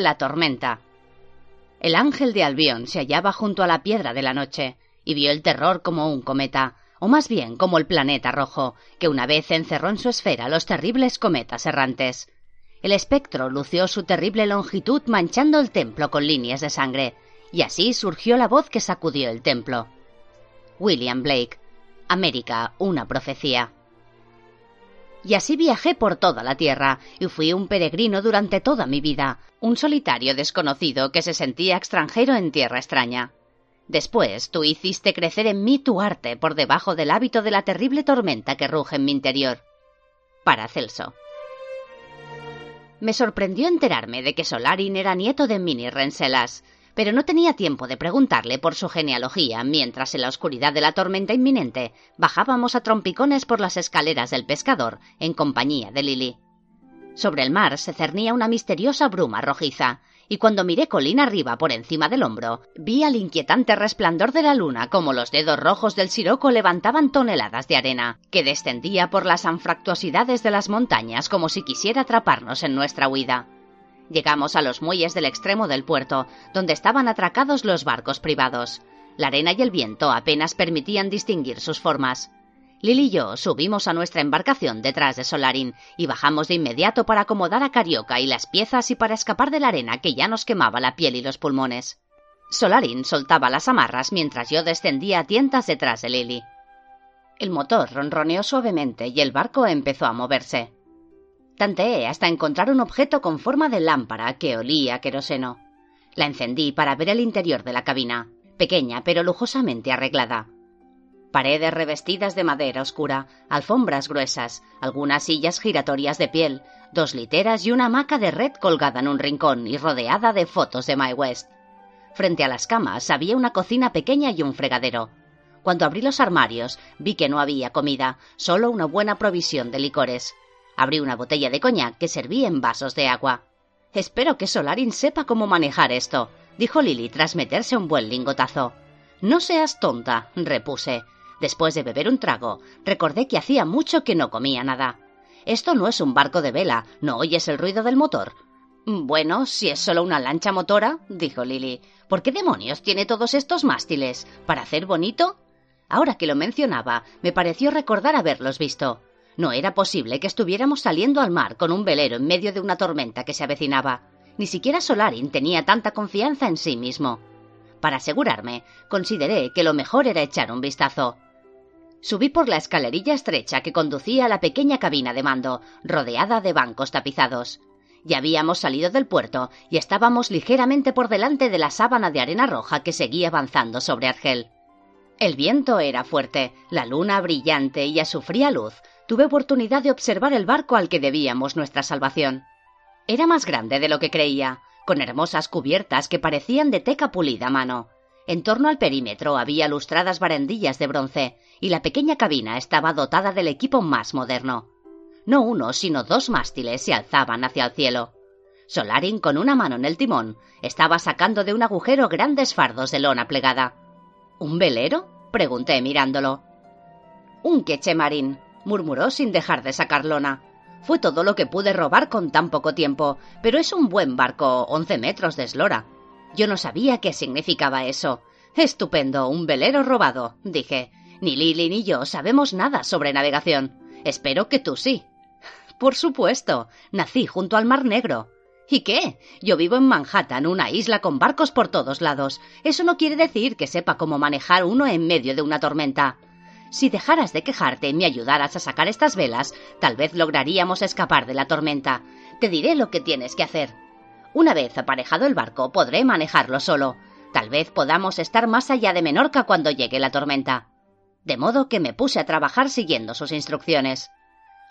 La tormenta. El ángel de Albión se hallaba junto a la piedra de la noche y vio el terror como un cometa, o más bien como el planeta rojo, que una vez encerró en su esfera los terribles cometas errantes. El espectro lució su terrible longitud manchando el templo con líneas de sangre, y así surgió la voz que sacudió el templo. William Blake. América, una profecía. Y así viajé por toda la tierra, y fui un peregrino durante toda mi vida, un solitario desconocido que se sentía extranjero en tierra extraña. Después tú hiciste crecer en mí tu arte por debajo del hábito de la terrible tormenta que ruge en mi interior. Paracelso. Me sorprendió enterarme de que Solarin era nieto de Mini Renselas, pero no tenía tiempo de preguntarle por su genealogía mientras en la oscuridad de la tormenta inminente bajábamos a trompicones por las escaleras del pescador en compañía de Lily. Sobre el mar se cernía una misteriosa bruma rojiza, y cuando miré colina arriba por encima del hombro, vi al inquietante resplandor de la luna como los dedos rojos del siroco levantaban toneladas de arena, que descendía por las anfractuosidades de las montañas como si quisiera atraparnos en nuestra huida. Llegamos a los muelles del extremo del puerto, donde estaban atracados los barcos privados. La arena y el viento apenas permitían distinguir sus formas. Lily y yo subimos a nuestra embarcación detrás de Solarin y bajamos de inmediato para acomodar a Carioca y las piezas y para escapar de la arena que ya nos quemaba la piel y los pulmones. Solarin soltaba las amarras mientras yo descendía a tientas detrás de Lily. El motor ronroneó suavemente y el barco empezó a moverse. Tanteé hasta encontrar un objeto con forma de lámpara que olía a queroseno. La encendí para ver el interior de la cabina, pequeña pero lujosamente arreglada. Paredes revestidas de madera oscura, alfombras gruesas, algunas sillas giratorias de piel, dos literas y una hamaca de red colgada en un rincón y rodeada de fotos de My West. Frente a las camas había una cocina pequeña y un fregadero. Cuando abrí los armarios vi que no había comida, solo una buena provisión de licores. Abrí una botella de coñac que serví en vasos de agua. Espero que Solarin sepa cómo manejar esto, dijo Lily tras meterse un buen lingotazo. No seas tonta, repuse. Después de beber un trago, recordé que hacía mucho que no comía nada. Esto no es un barco de vela, ¿no oyes el ruido del motor? Bueno, si es solo una lancha motora, dijo Lily. ¿Por qué demonios tiene todos estos mástiles? ¿Para hacer bonito? Ahora que lo mencionaba, me pareció recordar haberlos visto. No era posible que estuviéramos saliendo al mar con un velero en medio de una tormenta que se avecinaba. Ni siquiera Solarin tenía tanta confianza en sí mismo. Para asegurarme, consideré que lo mejor era echar un vistazo. Subí por la escalerilla estrecha que conducía a la pequeña cabina de mando, rodeada de bancos tapizados. Ya habíamos salido del puerto y estábamos ligeramente por delante de la sábana de arena roja que seguía avanzando sobre Argel. El viento era fuerte, la luna brillante y a su fría luz tuve oportunidad de observar el barco al que debíamos nuestra salvación. Era más grande de lo que creía, con hermosas cubiertas que parecían de teca pulida a mano. En torno al perímetro había lustradas barandillas de bronce, y la pequeña cabina estaba dotada del equipo más moderno. No uno, sino dos mástiles se alzaban hacia el cielo. Solarin, con una mano en el timón, estaba sacando de un agujero grandes fardos de lona plegada. ¿Un velero? pregunté mirándolo. Un queche marín, murmuró sin dejar de sacar lona. Fue todo lo que pude robar con tan poco tiempo, pero es un buen barco, once metros de eslora. Yo no sabía qué significaba eso. Estupendo, un velero robado, dije. Ni Lily ni yo sabemos nada sobre navegación. Espero que tú sí. Por supuesto, nací junto al Mar Negro. ¿Y qué? Yo vivo en Manhattan, una isla con barcos por todos lados. Eso no quiere decir que sepa cómo manejar uno en medio de una tormenta. Si dejaras de quejarte y me ayudaras a sacar estas velas, tal vez lograríamos escapar de la tormenta. Te diré lo que tienes que hacer. Una vez aparejado el barco, podré manejarlo solo. Tal vez podamos estar más allá de Menorca cuando llegue la tormenta. De modo que me puse a trabajar siguiendo sus instrucciones.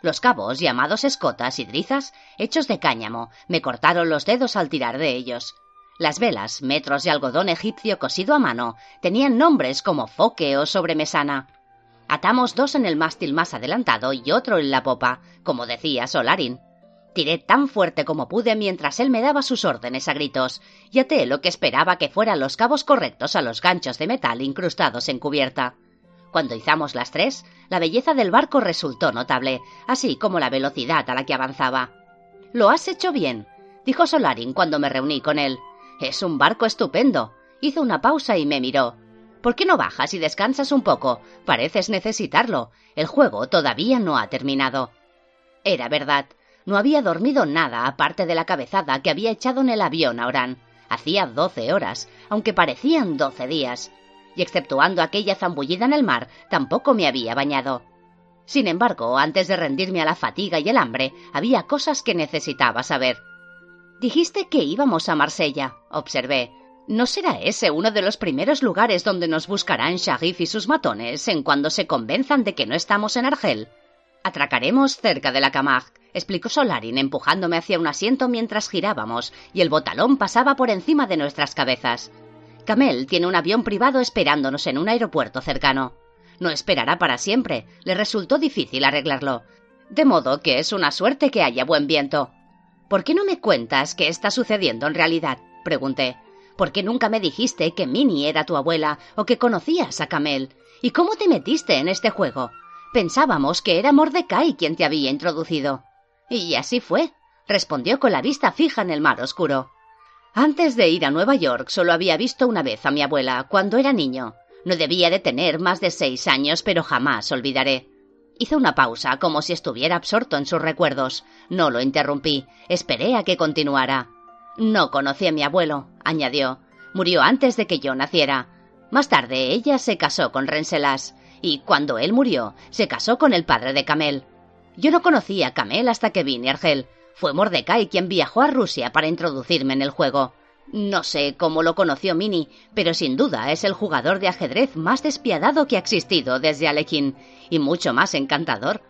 Los cabos, llamados escotas y drizas, hechos de cáñamo, me cortaron los dedos al tirar de ellos. Las velas, metros de algodón egipcio cosido a mano, tenían nombres como foque o sobremesana. Atamos dos en el mástil más adelantado y otro en la popa, como decía Solarin. Tiré tan fuerte como pude mientras él me daba sus órdenes a gritos, y até lo que esperaba que fueran los cabos correctos a los ganchos de metal incrustados en cubierta. Cuando izamos las tres, la belleza del barco resultó notable, así como la velocidad a la que avanzaba. Lo has hecho bien, dijo Solarin cuando me reuní con él. Es un barco estupendo. Hizo una pausa y me miró. ¿Por qué no bajas y descansas un poco? Pareces necesitarlo. El juego todavía no ha terminado. Era verdad. No había dormido nada aparte de la cabezada que había echado en el avión a Orán. Hacía doce horas, aunque parecían doce días. Y exceptuando aquella zambullida en el mar, tampoco me había bañado. Sin embargo, antes de rendirme a la fatiga y el hambre, había cosas que necesitaba saber. Dijiste que íbamos a Marsella, observé. ¿No será ese uno de los primeros lugares donde nos buscarán Sharif y sus matones en cuando se convenzan de que no estamos en Argel? Atracaremos cerca de la Camargue, explicó Solarin empujándome hacia un asiento mientras girábamos y el botalón pasaba por encima de nuestras cabezas. Camel tiene un avión privado esperándonos en un aeropuerto cercano. No esperará para siempre, le resultó difícil arreglarlo. De modo que es una suerte que haya buen viento. ¿Por qué no me cuentas qué está sucediendo en realidad? pregunté. ¿Por qué nunca me dijiste que Minnie era tu abuela o que conocías a Camel? ¿Y cómo te metiste en este juego? Pensábamos que era Mordecai quien te había introducido. Y así fue, respondió con la vista fija en el mar oscuro. Antes de ir a Nueva York solo había visto una vez a mi abuela, cuando era niño. No debía de tener más de seis años, pero jamás olvidaré. Hizo una pausa, como si estuviera absorto en sus recuerdos. No lo interrumpí. Esperé a que continuara. No conocí a mi abuelo, añadió. Murió antes de que yo naciera. Más tarde ella se casó con Renselas, y cuando él murió, se casó con el padre de Camel. Yo no conocí a Camel hasta que vine a Argel. Fue Mordecai quien viajó a Rusia para introducirme en el juego. No sé cómo lo conoció Mini, pero sin duda es el jugador de ajedrez más despiadado que ha existido desde Alekin, y mucho más encantador.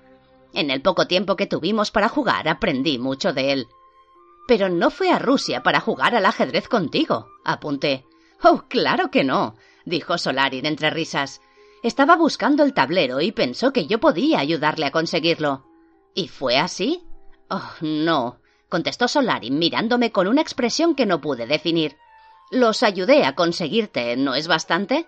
En el poco tiempo que tuvimos para jugar aprendí mucho de él. Pero no fue a Rusia para jugar al ajedrez contigo, apunté. Oh, claro que no, dijo Solarin entre risas. Estaba buscando el tablero y pensó que yo podía ayudarle a conseguirlo. ¿Y fue así? Oh, no, contestó Solarin mirándome con una expresión que no pude definir. Los ayudé a conseguirte, ¿no es bastante?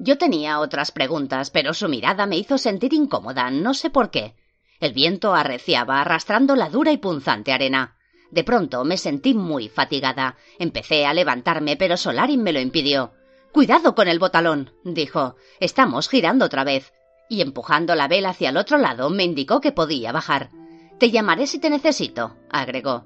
Yo tenía otras preguntas, pero su mirada me hizo sentir incómoda, no sé por qué. El viento arreciaba arrastrando la dura y punzante arena. De pronto me sentí muy fatigada. Empecé a levantarme, pero Solarin me lo impidió. Cuidado con el botalón, dijo. Estamos girando otra vez. Y empujando la vela hacia el otro lado, me indicó que podía bajar. Te llamaré si te necesito, agregó.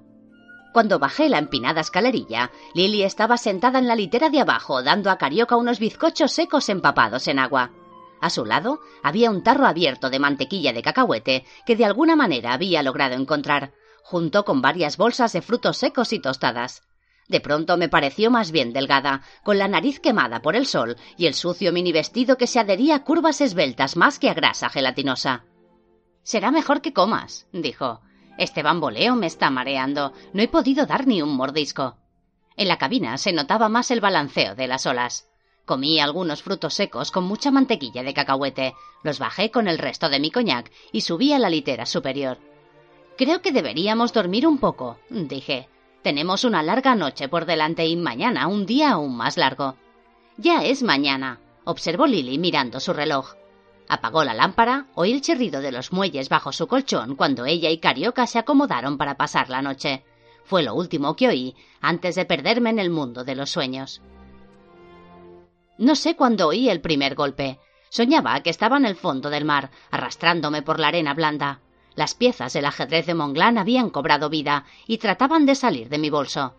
Cuando bajé la empinada escalerilla, Lily estaba sentada en la litera de abajo, dando a Carioca unos bizcochos secos empapados en agua. A su lado había un tarro abierto de mantequilla de cacahuete que de alguna manera había logrado encontrar junto con varias bolsas de frutos secos y tostadas. De pronto me pareció más bien delgada, con la nariz quemada por el sol y el sucio mini vestido que se adhería a curvas esbeltas más que a grasa gelatinosa. Será mejor que comas, dijo. Este bamboleo me está mareando. No he podido dar ni un mordisco. En la cabina se notaba más el balanceo de las olas. Comí algunos frutos secos con mucha mantequilla de cacahuete, los bajé con el resto de mi coñac y subí a la litera superior. Creo que deberíamos dormir un poco, dije. Tenemos una larga noche por delante y mañana un día aún más largo. Ya es mañana, observó Lily mirando su reloj. Apagó la lámpara, oí el chirrido de los muelles bajo su colchón cuando ella y Carioca se acomodaron para pasar la noche. Fue lo último que oí antes de perderme en el mundo de los sueños. No sé cuándo oí el primer golpe. Soñaba que estaba en el fondo del mar, arrastrándome por la arena blanda. Las piezas del ajedrez de Monglán habían cobrado vida y trataban de salir de mi bolso.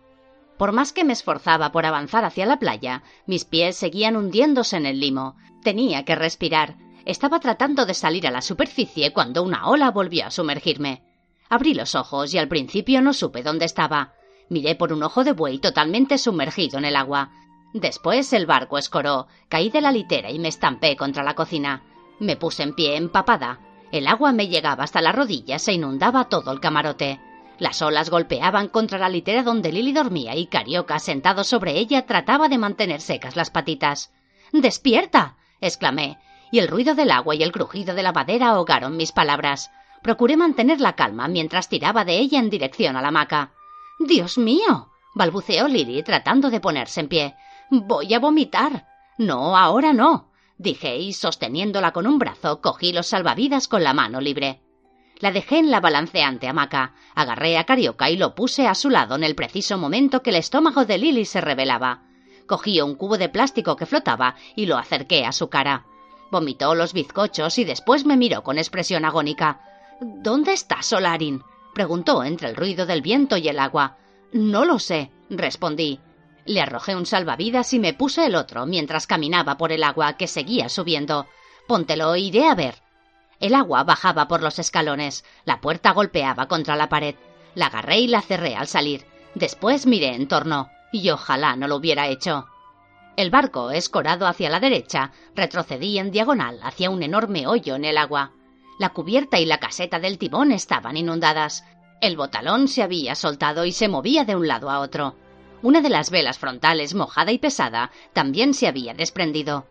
Por más que me esforzaba por avanzar hacia la playa, mis pies seguían hundiéndose en el limo. Tenía que respirar. Estaba tratando de salir a la superficie cuando una ola volvió a sumergirme. Abrí los ojos y al principio no supe dónde estaba. Miré por un ojo de buey totalmente sumergido en el agua. Después el barco escoró, caí de la litera y me estampé contra la cocina. Me puse en pie empapada. El agua me llegaba hasta las rodillas e inundaba todo el camarote. Las olas golpeaban contra la litera donde Lily dormía y Carioca, sentado sobre ella, trataba de mantener secas las patitas. ¡Despierta! exclamé, y el ruido del agua y el crujido de la madera ahogaron mis palabras. Procuré mantener la calma mientras tiraba de ella en dirección a la hamaca. ¡Dios mío! balbuceó Lily, tratando de ponerse en pie. Voy a vomitar. No, ahora no dije y sosteniéndola con un brazo cogí los salvavidas con la mano libre. La dejé en la balanceante hamaca, agarré a Carioca y lo puse a su lado en el preciso momento que el estómago de Lily se revelaba. Cogí un cubo de plástico que flotaba y lo acerqué a su cara. Vomitó los bizcochos y después me miró con expresión agónica. ¿Dónde está Solarin? preguntó entre el ruido del viento y el agua. No lo sé, respondí. Le arrojé un salvavidas y me puse el otro mientras caminaba por el agua que seguía subiendo. Póntelo, iré a ver. El agua bajaba por los escalones, la puerta golpeaba contra la pared. La agarré y la cerré al salir. Después miré en torno, y ojalá no lo hubiera hecho. El barco, escorado hacia la derecha, retrocedía en diagonal hacia un enorme hoyo en el agua. La cubierta y la caseta del timón estaban inundadas. El botalón se había soltado y se movía de un lado a otro. Una de las velas frontales, mojada y pesada, también se había desprendido.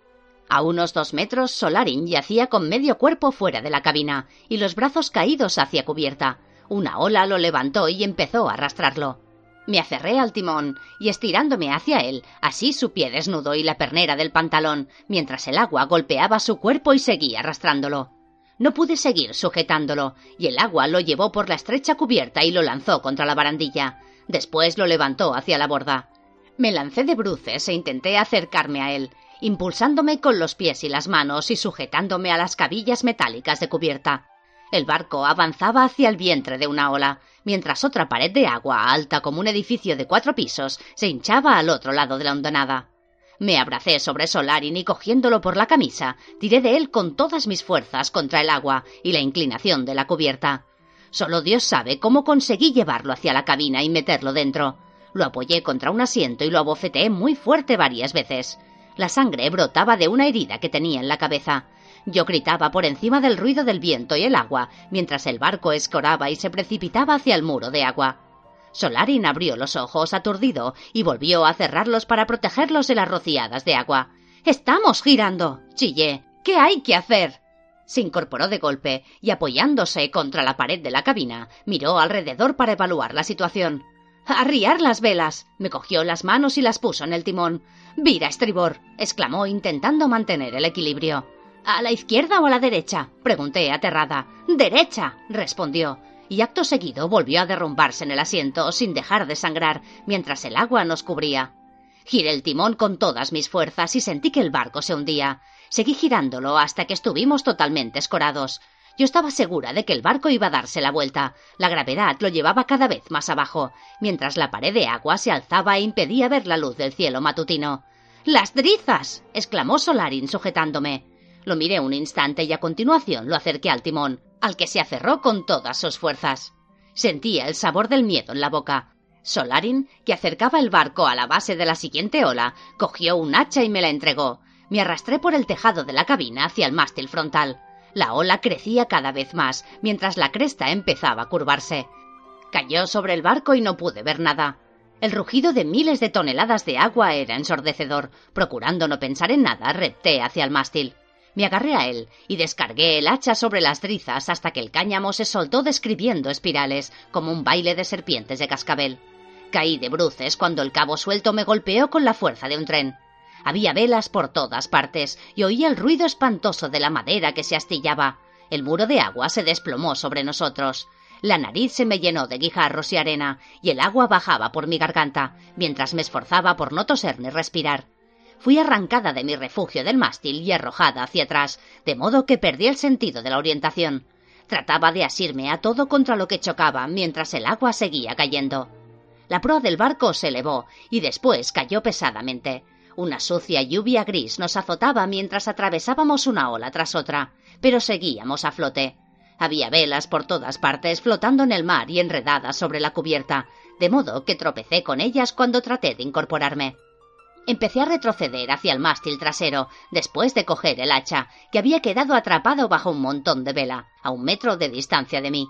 A unos dos metros, Solarin yacía con medio cuerpo fuera de la cabina y los brazos caídos hacia cubierta. Una ola lo levantó y empezó a arrastrarlo. Me aferré al timón y estirándome hacia él, así su pie desnudo y la pernera del pantalón, mientras el agua golpeaba su cuerpo y seguía arrastrándolo. No pude seguir sujetándolo, y el agua lo llevó por la estrecha cubierta y lo lanzó contra la barandilla. Después lo levantó hacia la borda. Me lancé de bruces e intenté acercarme a él, impulsándome con los pies y las manos y sujetándome a las cabillas metálicas de cubierta. El barco avanzaba hacia el vientre de una ola, mientras otra pared de agua, alta como un edificio de cuatro pisos, se hinchaba al otro lado de la hondonada. Me abracé sobre Solarin y cogiéndolo por la camisa, tiré de él con todas mis fuerzas contra el agua y la inclinación de la cubierta. Solo Dios sabe cómo conseguí llevarlo hacia la cabina y meterlo dentro. Lo apoyé contra un asiento y lo abofeteé muy fuerte varias veces. La sangre brotaba de una herida que tenía en la cabeza. Yo gritaba por encima del ruido del viento y el agua, mientras el barco escoraba y se precipitaba hacia el muro de agua. Solarin abrió los ojos aturdido y volvió a cerrarlos para protegerlos de las rociadas de agua. Estamos girando. chillé. ¿Qué hay que hacer? Se incorporó de golpe y apoyándose contra la pared de la cabina, miró alrededor para evaluar la situación. Arriar las velas. Me cogió las manos y las puso en el timón. Vira, estribor. exclamó intentando mantener el equilibrio. ¿A la izquierda o a la derecha? pregunté aterrada. Derecha, respondió, y acto seguido volvió a derrumbarse en el asiento sin dejar de sangrar, mientras el agua nos cubría. Giré el timón con todas mis fuerzas y sentí que el barco se hundía. Seguí girándolo hasta que estuvimos totalmente escorados. Yo estaba segura de que el barco iba a darse la vuelta. La gravedad lo llevaba cada vez más abajo, mientras la pared de agua se alzaba e impedía ver la luz del cielo matutino. ¡Las drizas! exclamó Solarin sujetándome. Lo miré un instante y a continuación lo acerqué al timón, al que se aferró con todas sus fuerzas. Sentía el sabor del miedo en la boca. Solarin, que acercaba el barco a la base de la siguiente ola, cogió un hacha y me la entregó. Me arrastré por el tejado de la cabina hacia el mástil frontal. La ola crecía cada vez más, mientras la cresta empezaba a curvarse. Cayó sobre el barco y no pude ver nada. El rugido de miles de toneladas de agua era ensordecedor. Procurando no pensar en nada, repté hacia el mástil. Me agarré a él y descargué el hacha sobre las drizas hasta que el cáñamo se soltó describiendo espirales, como un baile de serpientes de cascabel. Caí de bruces cuando el cabo suelto me golpeó con la fuerza de un tren. Había velas por todas partes y oía el ruido espantoso de la madera que se astillaba. El muro de agua se desplomó sobre nosotros. La nariz se me llenó de guijarros y arena, y el agua bajaba por mi garganta, mientras me esforzaba por no toser ni respirar. Fui arrancada de mi refugio del mástil y arrojada hacia atrás, de modo que perdí el sentido de la orientación. Trataba de asirme a todo contra lo que chocaba mientras el agua seguía cayendo. La proa del barco se elevó y después cayó pesadamente. Una sucia lluvia gris nos azotaba mientras atravesábamos una ola tras otra, pero seguíamos a flote. Había velas por todas partes flotando en el mar y enredadas sobre la cubierta, de modo que tropecé con ellas cuando traté de incorporarme. Empecé a retroceder hacia el mástil trasero, después de coger el hacha, que había quedado atrapado bajo un montón de vela, a un metro de distancia de mí.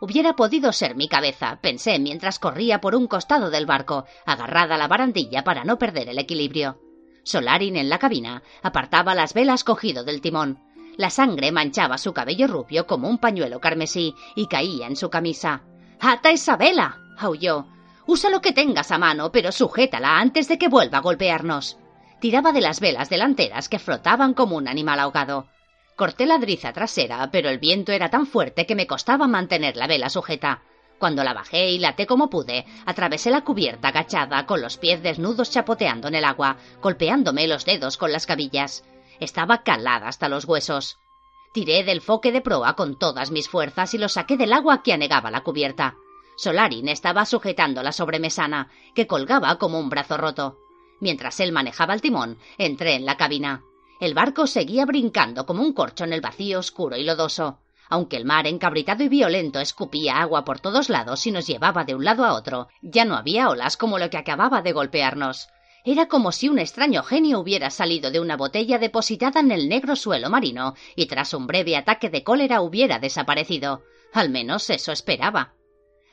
Hubiera podido ser mi cabeza, pensé mientras corría por un costado del barco, agarrada a la barandilla para no perder el equilibrio. Solarin en la cabina apartaba las velas cogido del timón. La sangre manchaba su cabello rubio como un pañuelo carmesí y caía en su camisa. ¡Ata esa vela! aulló. Usa lo que tengas a mano, pero sujétala antes de que vuelva a golpearnos. Tiraba de las velas delanteras que flotaban como un animal ahogado. Corté la driza trasera, pero el viento era tan fuerte que me costaba mantener la vela sujeta. Cuando la bajé y la até como pude, atravesé la cubierta agachada, con los pies desnudos chapoteando en el agua, golpeándome los dedos con las cabillas. Estaba calada hasta los huesos. Tiré del foque de proa con todas mis fuerzas y lo saqué del agua que anegaba la cubierta. Solarin estaba sujetando la sobremesana, que colgaba como un brazo roto. Mientras él manejaba el timón, entré en la cabina. El barco seguía brincando como un corcho en el vacío oscuro y lodoso. Aunque el mar, encabritado y violento, escupía agua por todos lados y nos llevaba de un lado a otro, ya no había olas como lo que acababa de golpearnos. Era como si un extraño genio hubiera salido de una botella depositada en el negro suelo marino y tras un breve ataque de cólera hubiera desaparecido. Al menos eso esperaba.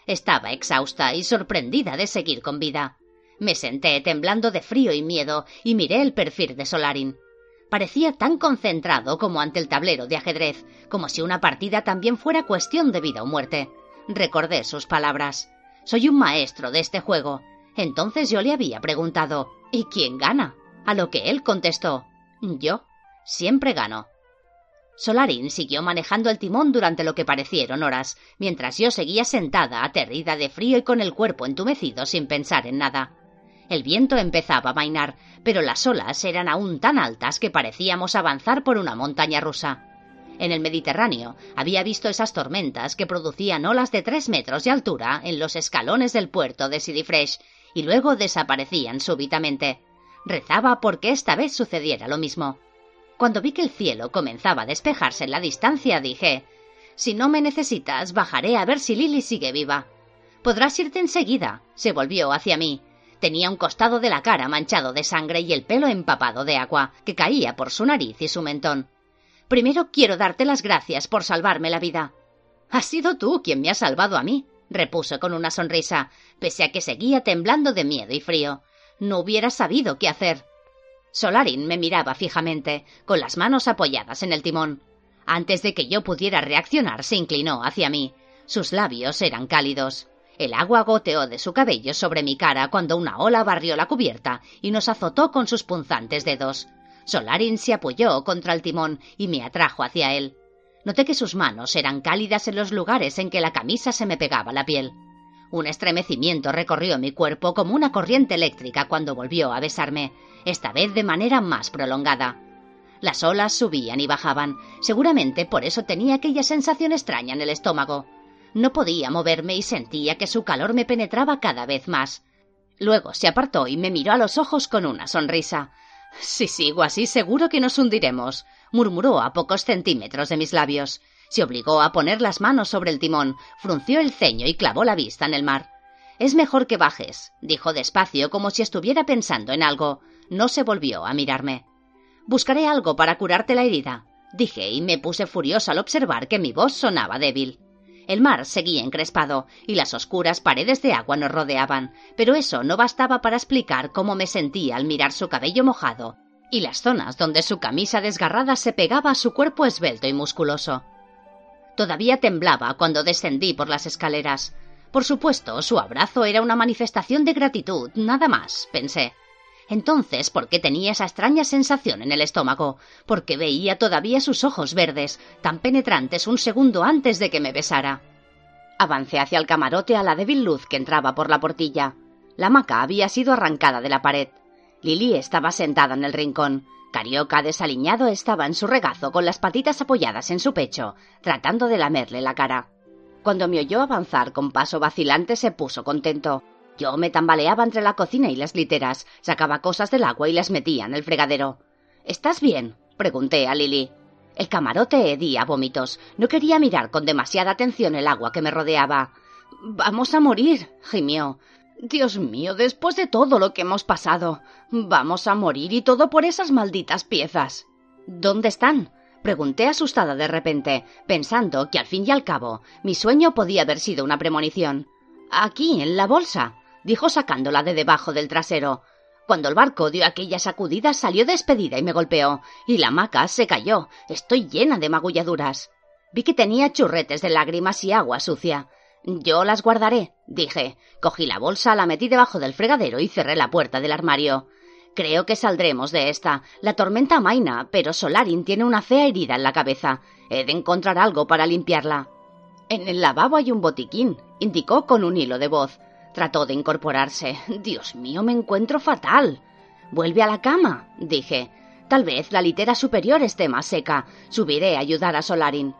Estaba exhausta y sorprendida de seguir con vida. Me senté temblando de frío y miedo y miré el perfil de Solarin. Parecía tan concentrado como ante el tablero de ajedrez, como si una partida también fuera cuestión de vida o muerte. Recordé sus palabras. Soy un maestro de este juego. Entonces yo le había preguntado ¿Y quién gana? A lo que él contestó Yo. Siempre gano. Solarin siguió manejando el timón durante lo que parecieron horas, mientras yo seguía sentada, aterrida de frío y con el cuerpo entumecido sin pensar en nada. El viento empezaba a mainar, pero las olas eran aún tan altas que parecíamos avanzar por una montaña rusa. En el Mediterráneo había visto esas tormentas que producían olas de tres metros de altura en los escalones del puerto de Sidifresh y luego desaparecían súbitamente. Rezaba porque esta vez sucediera lo mismo. Cuando vi que el cielo comenzaba a despejarse en la distancia, dije Si no me necesitas, bajaré a ver si Lily sigue viva. Podrás irte enseguida. se volvió hacia mí. Tenía un costado de la cara manchado de sangre y el pelo empapado de agua, que caía por su nariz y su mentón. Primero quiero darte las gracias por salvarme la vida. Has sido tú quien me ha salvado a mí, repuso con una sonrisa, pese a que seguía temblando de miedo y frío. No hubiera sabido qué hacer. Solarin me miraba fijamente, con las manos apoyadas en el timón. Antes de que yo pudiera reaccionar, se inclinó hacia mí. Sus labios eran cálidos. El agua goteó de su cabello sobre mi cara cuando una ola barrió la cubierta y nos azotó con sus punzantes dedos. Solarin se apoyó contra el timón y me atrajo hacia él. Noté que sus manos eran cálidas en los lugares en que la camisa se me pegaba la piel. Un estremecimiento recorrió mi cuerpo como una corriente eléctrica cuando volvió a besarme, esta vez de manera más prolongada. Las olas subían y bajaban, seguramente por eso tenía aquella sensación extraña en el estómago. No podía moverme y sentía que su calor me penetraba cada vez más. Luego se apartó y me miró a los ojos con una sonrisa. Si sigo así, seguro que nos hundiremos, murmuró a pocos centímetros de mis labios. Se obligó a poner las manos sobre el timón, frunció el ceño y clavó la vista en el mar. Es mejor que bajes, dijo despacio como si estuviera pensando en algo. No se volvió a mirarme. Buscaré algo para curarte la herida, dije y me puse furiosa al observar que mi voz sonaba débil. El mar seguía encrespado y las oscuras paredes de agua nos rodeaban, pero eso no bastaba para explicar cómo me sentía al mirar su cabello mojado y las zonas donde su camisa desgarrada se pegaba a su cuerpo esbelto y musculoso. Todavía temblaba cuando descendí por las escaleras. Por supuesto, su abrazo era una manifestación de gratitud, nada más, pensé. Entonces, ¿por qué tenía esa extraña sensación en el estómago? Porque veía todavía sus ojos verdes, tan penetrantes un segundo antes de que me besara. Avancé hacia el camarote a la débil luz que entraba por la portilla. La hamaca había sido arrancada de la pared. Lili estaba sentada en el rincón. Carioca desaliñado estaba en su regazo con las patitas apoyadas en su pecho, tratando de lamerle la cara. Cuando me oyó avanzar con paso vacilante se puso contento. Yo me tambaleaba entre la cocina y las literas, sacaba cosas del agua y las metía en el fregadero. ¿Estás bien? pregunté a Lily. El camarote hedía vómitos. No quería mirar con demasiada atención el agua que me rodeaba. Vamos a morir, gimió. Dios mío, después de todo lo que hemos pasado. Vamos a morir y todo por esas malditas piezas. ¿Dónde están? Pregunté asustada de repente, pensando que al fin y al cabo mi sueño podía haber sido una premonición. Aquí, en la bolsa dijo sacándola de debajo del trasero. Cuando el barco dio aquella sacudida salió despedida y me golpeó, y la hamaca se cayó. Estoy llena de magulladuras. Vi que tenía churretes de lágrimas y agua sucia. Yo las guardaré, dije. Cogí la bolsa, la metí debajo del fregadero y cerré la puerta del armario. Creo que saldremos de esta. La tormenta amaina, pero Solarin tiene una fea herida en la cabeza. He de encontrar algo para limpiarla. En el lavabo hay un botiquín, indicó con un hilo de voz. Trató de incorporarse. Dios mío, me encuentro fatal. Vuelve a la cama, dije. Tal vez la litera superior esté más seca. Subiré a ayudar a Solarin.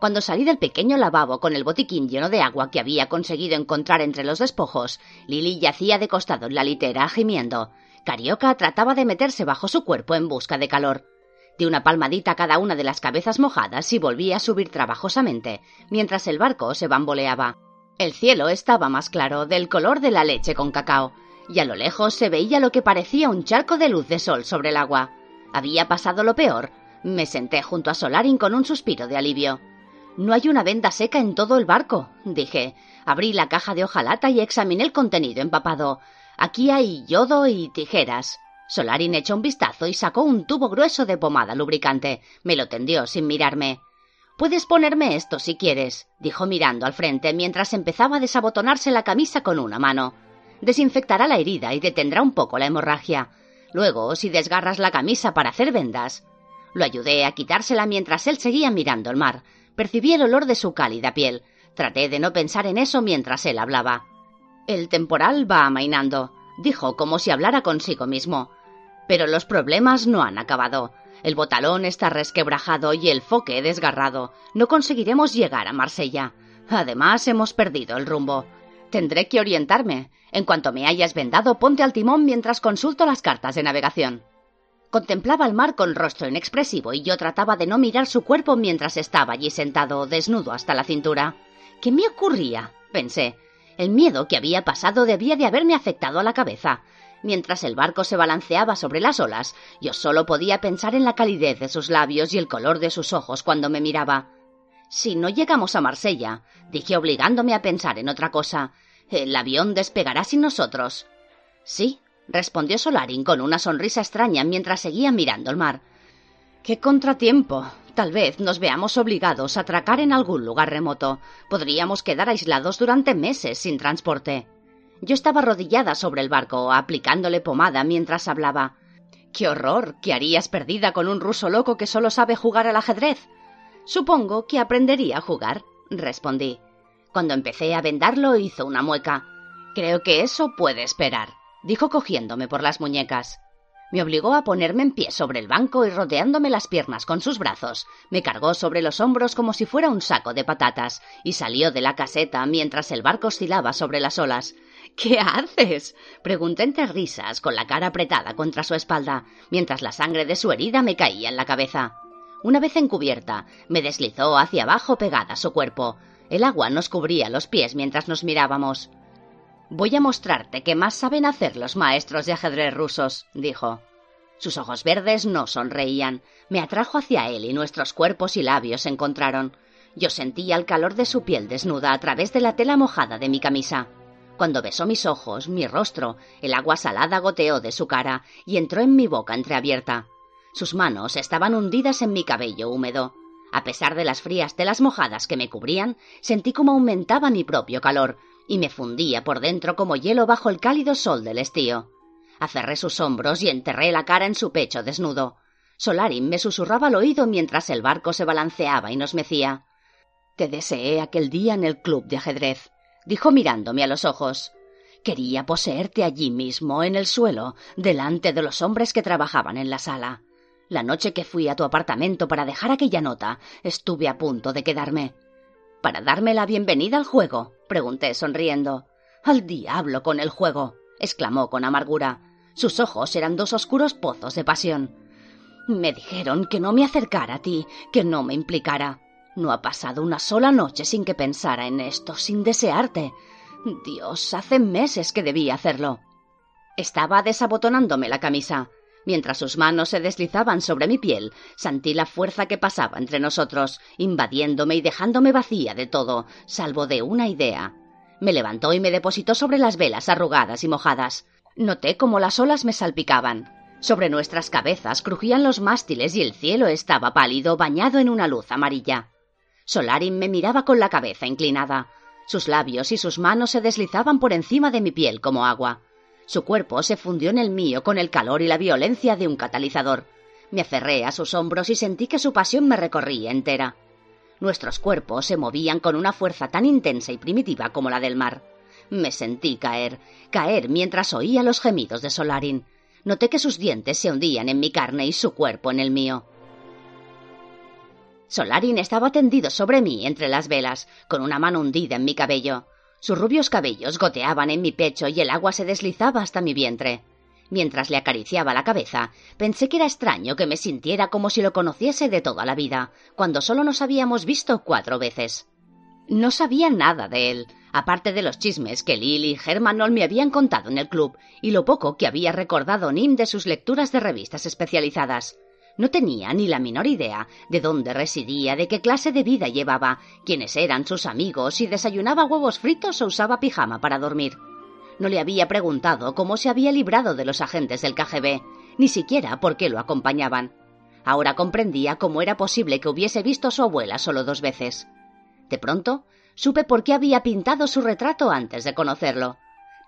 Cuando salí del pequeño lavabo con el botiquín lleno de agua que había conseguido encontrar entre los despojos, Lily yacía de costado en la litera, gimiendo. Carioca trataba de meterse bajo su cuerpo en busca de calor. Di una palmadita a cada una de las cabezas mojadas y volví a subir trabajosamente, mientras el barco se bamboleaba. El cielo estaba más claro, del color de la leche con cacao, y a lo lejos se veía lo que parecía un charco de luz de sol sobre el agua. Había pasado lo peor. Me senté junto a Solarin con un suspiro de alivio. No hay una venda seca en todo el barco, dije. Abrí la caja de hojalata y examiné el contenido empapado. Aquí hay yodo y tijeras. Solarin echó un vistazo y sacó un tubo grueso de pomada lubricante. Me lo tendió sin mirarme. Puedes ponerme esto si quieres, dijo mirando al frente mientras empezaba a desabotonarse la camisa con una mano. Desinfectará la herida y detendrá un poco la hemorragia. Luego, si desgarras la camisa para hacer vendas. Lo ayudé a quitársela mientras él seguía mirando el mar. Percibí el olor de su cálida piel. Traté de no pensar en eso mientras él hablaba. El temporal va amainando, dijo como si hablara consigo mismo. Pero los problemas no han acabado. El botalón está resquebrajado y el foque desgarrado. No conseguiremos llegar a Marsella. Además, hemos perdido el rumbo. Tendré que orientarme. En cuanto me hayas vendado, ponte al timón mientras consulto las cartas de navegación. Contemplaba el mar con rostro inexpresivo y yo trataba de no mirar su cuerpo mientras estaba allí sentado, desnudo hasta la cintura. ¿Qué me ocurría? pensé. El miedo que había pasado debía de haberme afectado a la cabeza. Mientras el barco se balanceaba sobre las olas, yo solo podía pensar en la calidez de sus labios y el color de sus ojos cuando me miraba. Si no llegamos a Marsella, dije obligándome a pensar en otra cosa, el avión despegará sin nosotros. Sí, respondió Solarin con una sonrisa extraña mientras seguía mirando el mar. ¡Qué contratiempo! Tal vez nos veamos obligados a atracar en algún lugar remoto. Podríamos quedar aislados durante meses sin transporte. Yo estaba arrodillada sobre el barco, aplicándole pomada mientras hablaba. ¡Qué horror! ¿Qué harías perdida con un ruso loco que solo sabe jugar al ajedrez? Supongo que aprendería a jugar, respondí. Cuando empecé a vendarlo hizo una mueca. Creo que eso puede esperar, dijo cogiéndome por las muñecas. Me obligó a ponerme en pie sobre el banco y rodeándome las piernas con sus brazos. Me cargó sobre los hombros como si fuera un saco de patatas y salió de la caseta mientras el barco oscilaba sobre las olas. ¿Qué haces? pregunté entre risas, con la cara apretada contra su espalda, mientras la sangre de su herida me caía en la cabeza. Una vez encubierta, me deslizó hacia abajo pegada a su cuerpo. El agua nos cubría los pies mientras nos mirábamos. Voy a mostrarte qué más saben hacer los maestros de ajedrez rusos, dijo. Sus ojos verdes no sonreían. Me atrajo hacia él y nuestros cuerpos y labios se encontraron. Yo sentía el calor de su piel desnuda a través de la tela mojada de mi camisa. Cuando besó mis ojos, mi rostro, el agua salada goteó de su cara y entró en mi boca entreabierta. Sus manos estaban hundidas en mi cabello húmedo. A pesar de las frías telas mojadas que me cubrían, sentí como aumentaba mi propio calor, y me fundía por dentro como hielo bajo el cálido sol del estío. Aferré sus hombros y enterré la cara en su pecho desnudo. Solarin me susurraba al oído mientras el barco se balanceaba y nos mecía. Te deseé aquel día en el club de ajedrez, dijo mirándome a los ojos. Quería poseerte allí mismo, en el suelo, delante de los hombres que trabajaban en la sala. La noche que fui a tu apartamento para dejar aquella nota, estuve a punto de quedarme para darme la bienvenida al juego? pregunté sonriendo. Al diablo con el juego. exclamó con amargura. Sus ojos eran dos oscuros pozos de pasión. Me dijeron que no me acercara a ti, que no me implicara. No ha pasado una sola noche sin que pensara en esto, sin desearte. Dios, hace meses que debía hacerlo. Estaba desabotonándome la camisa. Mientras sus manos se deslizaban sobre mi piel, sentí la fuerza que pasaba entre nosotros, invadiéndome y dejándome vacía de todo, salvo de una idea. Me levantó y me depositó sobre las velas arrugadas y mojadas. Noté cómo las olas me salpicaban. Sobre nuestras cabezas crujían los mástiles y el cielo estaba pálido, bañado en una luz amarilla. Solarin me miraba con la cabeza inclinada. Sus labios y sus manos se deslizaban por encima de mi piel como agua. Su cuerpo se fundió en el mío con el calor y la violencia de un catalizador. Me aferré a sus hombros y sentí que su pasión me recorría entera. Nuestros cuerpos se movían con una fuerza tan intensa y primitiva como la del mar. Me sentí caer, caer mientras oía los gemidos de Solarin. Noté que sus dientes se hundían en mi carne y su cuerpo en el mío. Solarin estaba tendido sobre mí entre las velas, con una mano hundida en mi cabello. Sus rubios cabellos goteaban en mi pecho y el agua se deslizaba hasta mi vientre. Mientras le acariciaba la cabeza, pensé que era extraño que me sintiera como si lo conociese de toda la vida, cuando solo nos habíamos visto cuatro veces. No sabía nada de él, aparte de los chismes que Lily y Hermanol me habían contado en el club y lo poco que había recordado Nim de sus lecturas de revistas especializadas. No tenía ni la menor idea de dónde residía, de qué clase de vida llevaba, quiénes eran sus amigos, si desayunaba huevos fritos o usaba pijama para dormir. No le había preguntado cómo se había librado de los agentes del KGB, ni siquiera por qué lo acompañaban. Ahora comprendía cómo era posible que hubiese visto a su abuela solo dos veces. De pronto, supe por qué había pintado su retrato antes de conocerlo.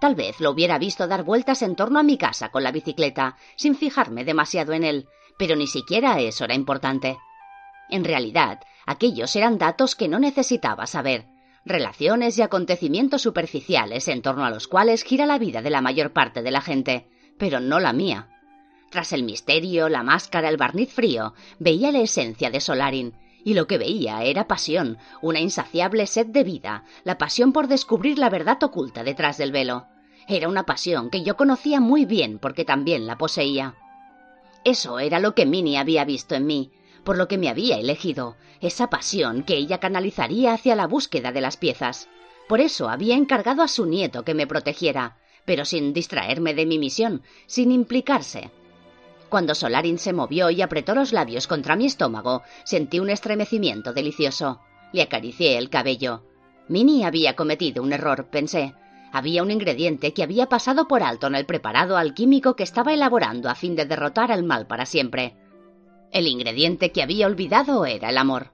Tal vez lo hubiera visto dar vueltas en torno a mi casa con la bicicleta, sin fijarme demasiado en él, pero ni siquiera eso era importante. En realidad, aquellos eran datos que no necesitaba saber, relaciones y acontecimientos superficiales en torno a los cuales gira la vida de la mayor parte de la gente, pero no la mía. Tras el misterio, la máscara, el barniz frío, veía la esencia de Solarin, y lo que veía era pasión, una insaciable sed de vida, la pasión por descubrir la verdad oculta detrás del velo. Era una pasión que yo conocía muy bien porque también la poseía. Eso era lo que Minnie había visto en mí, por lo que me había elegido, esa pasión que ella canalizaría hacia la búsqueda de las piezas. Por eso había encargado a su nieto que me protegiera, pero sin distraerme de mi misión, sin implicarse. Cuando Solarin se movió y apretó los labios contra mi estómago, sentí un estremecimiento delicioso. Le acaricié el cabello. Minnie había cometido un error, pensé. Había un ingrediente que había pasado por alto en el preparado alquímico que estaba elaborando a fin de derrotar al mal para siempre. El ingrediente que había olvidado era el amor.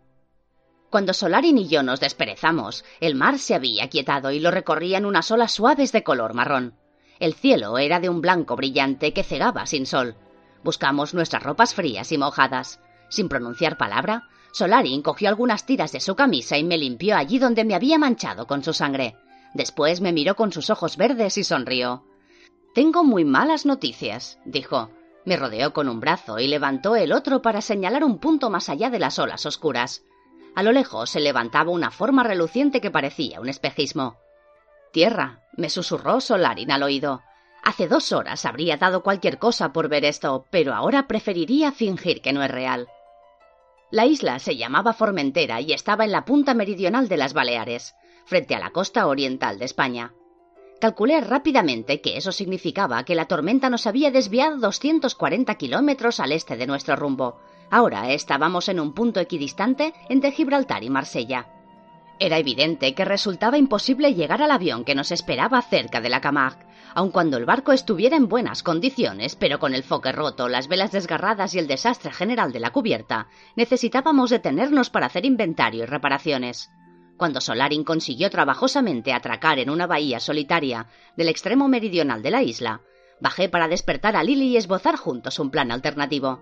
Cuando Solarin y yo nos desperezamos, el mar se había quietado y lo recorrían unas olas suaves de color marrón. El cielo era de un blanco brillante que cegaba sin sol. Buscamos nuestras ropas frías y mojadas. Sin pronunciar palabra, Solarin cogió algunas tiras de su camisa y me limpió allí donde me había manchado con su sangre. Después me miró con sus ojos verdes y sonrió. Tengo muy malas noticias, dijo. Me rodeó con un brazo y levantó el otro para señalar un punto más allá de las olas oscuras. A lo lejos se levantaba una forma reluciente que parecía un espejismo. Tierra, me susurró Solarin al oído. Hace dos horas habría dado cualquier cosa por ver esto, pero ahora preferiría fingir que no es real. La isla se llamaba Formentera y estaba en la punta meridional de las Baleares, frente a la costa oriental de España. Calculé rápidamente que eso significaba que la tormenta nos había desviado 240 kilómetros al este de nuestro rumbo. Ahora estábamos en un punto equidistante entre Gibraltar y Marsella. Era evidente que resultaba imposible llegar al avión que nos esperaba cerca de la Camargue, aun cuando el barco estuviera en buenas condiciones, pero con el foque roto, las velas desgarradas y el desastre general de la cubierta, necesitábamos detenernos para hacer inventario y reparaciones. Cuando Solarin consiguió trabajosamente atracar en una bahía solitaria del extremo meridional de la isla, bajé para despertar a Lily y esbozar juntos un plan alternativo.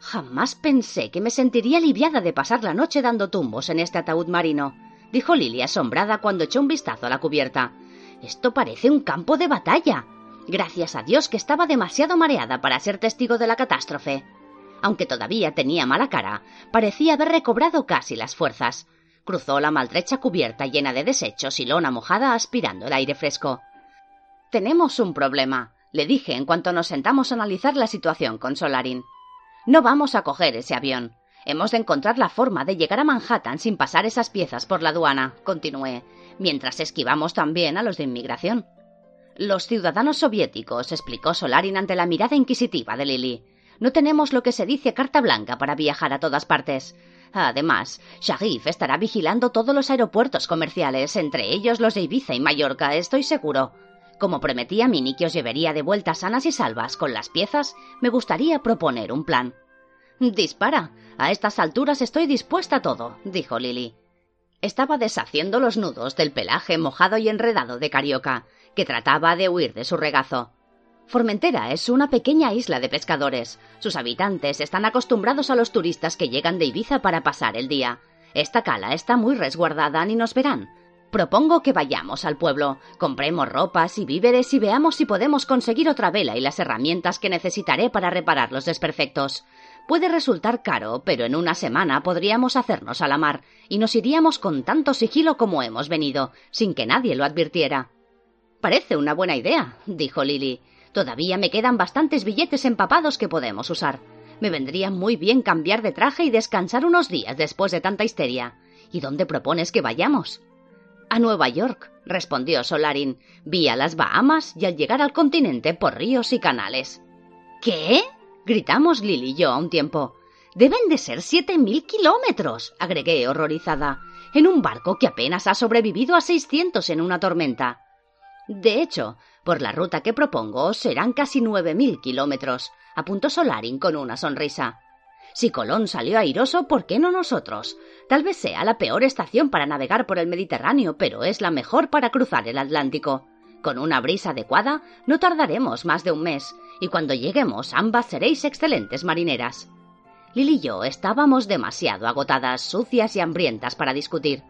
Jamás pensé que me sentiría aliviada de pasar la noche dando tumbos en este ataúd marino, dijo Lily asombrada cuando echó un vistazo a la cubierta. Esto parece un campo de batalla. Gracias a Dios que estaba demasiado mareada para ser testigo de la catástrofe. Aunque todavía tenía mala cara, parecía haber recobrado casi las fuerzas. Cruzó la maltrecha cubierta llena de desechos y lona mojada aspirando el aire fresco. Tenemos un problema, le dije en cuanto nos sentamos a analizar la situación con Solarin. No vamos a coger ese avión. Hemos de encontrar la forma de llegar a Manhattan sin pasar esas piezas por la aduana, continué, mientras esquivamos también a los de inmigración. Los ciudadanos soviéticos, explicó Solarin ante la mirada inquisitiva de Lily. No tenemos lo que se dice carta blanca para viajar a todas partes. Además, Sharif estará vigilando todos los aeropuertos comerciales, entre ellos los de Ibiza y Mallorca, estoy seguro. Como prometí a Minnie que os llevaría de vuelta sanas y salvas con las piezas, me gustaría proponer un plan. Dispara. A estas alturas estoy dispuesta a todo, dijo Lily. Estaba deshaciendo los nudos del pelaje mojado y enredado de Carioca, que trataba de huir de su regazo. Formentera es una pequeña isla de pescadores. Sus habitantes están acostumbrados a los turistas que llegan de Ibiza para pasar el día. Esta cala está muy resguardada ni nos verán. Propongo que vayamos al pueblo, compremos ropas y víveres y veamos si podemos conseguir otra vela y las herramientas que necesitaré para reparar los desperfectos. Puede resultar caro, pero en una semana podríamos hacernos a la mar y nos iríamos con tanto sigilo como hemos venido, sin que nadie lo advirtiera. Parece una buena idea, dijo Lily. Todavía me quedan bastantes billetes empapados que podemos usar. Me vendría muy bien cambiar de traje y descansar unos días después de tanta histeria. ¿Y dónde propones que vayamos? A Nueva York, respondió Solarin, vía las Bahamas y al llegar al continente por ríos y canales. ¿Qué? gritamos Lily y yo a un tiempo. Deben de ser siete mil kilómetros, agregué horrorizada, en un barco que apenas ha sobrevivido a seiscientos en una tormenta. De hecho, por la ruta que propongo serán casi nueve mil kilómetros, apuntó Solarin con una sonrisa. Si Colón salió airoso, ¿por qué no nosotros? Tal vez sea la peor estación para navegar por el Mediterráneo, pero es la mejor para cruzar el Atlántico. Con una brisa adecuada, no tardaremos más de un mes, y cuando lleguemos ambas seréis excelentes marineras. Lily y yo estábamos demasiado agotadas, sucias y hambrientas para discutir.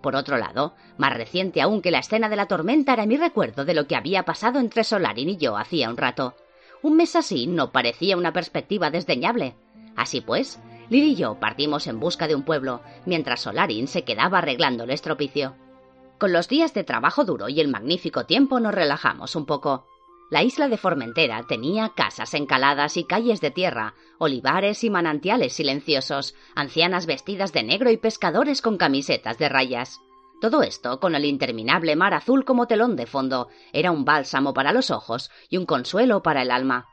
Por otro lado, más reciente aún que la escena de la tormenta era mi recuerdo de lo que había pasado entre Solarin y yo hacía un rato. Un mes así no parecía una perspectiva desdeñable. Así pues, Lily y yo partimos en busca de un pueblo, mientras Solarin se quedaba arreglando el estropicio. Con los días de trabajo duro y el magnífico tiempo nos relajamos un poco. La isla de Formentera tenía casas encaladas y calles de tierra, olivares y manantiales silenciosos, ancianas vestidas de negro y pescadores con camisetas de rayas. Todo esto, con el interminable mar azul como telón de fondo, era un bálsamo para los ojos y un consuelo para el alma.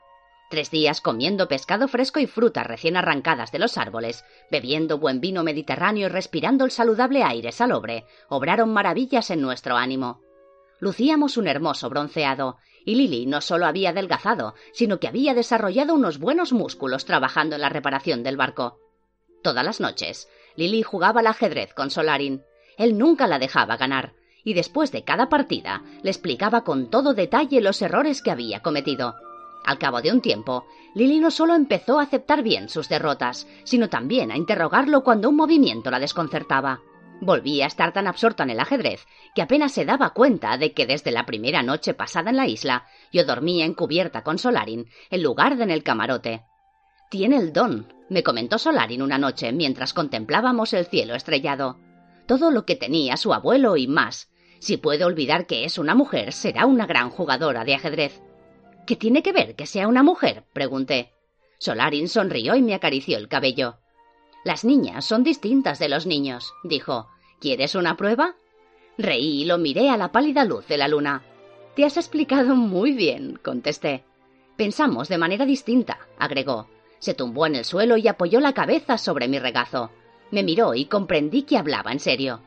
Tres días comiendo pescado fresco y frutas recién arrancadas de los árboles, bebiendo buen vino mediterráneo y respirando el saludable aire salobre, obraron maravillas en nuestro ánimo. Lucíamos un hermoso bronceado, y Lily no solo había adelgazado, sino que había desarrollado unos buenos músculos trabajando en la reparación del barco. Todas las noches, Lily jugaba al ajedrez con Solarin. Él nunca la dejaba ganar, y después de cada partida le explicaba con todo detalle los errores que había cometido. Al cabo de un tiempo, Lily no solo empezó a aceptar bien sus derrotas, sino también a interrogarlo cuando un movimiento la desconcertaba. Volvía a estar tan absorta en el ajedrez que apenas se daba cuenta de que desde la primera noche pasada en la isla yo dormía encubierta con Solarin en lugar de en el camarote. Tiene el don, me comentó Solarin una noche mientras contemplábamos el cielo estrellado. Todo lo que tenía su abuelo y más. Si puede olvidar que es una mujer, será una gran jugadora de ajedrez. ¿Qué tiene que ver que sea una mujer? pregunté. Solarin sonrió y me acarició el cabello. Las niñas son distintas de los niños, dijo. ¿Quieres una prueba? Reí y lo miré a la pálida luz de la luna. Te has explicado muy bien, contesté. Pensamos de manera distinta, agregó. Se tumbó en el suelo y apoyó la cabeza sobre mi regazo. Me miró y comprendí que hablaba en serio.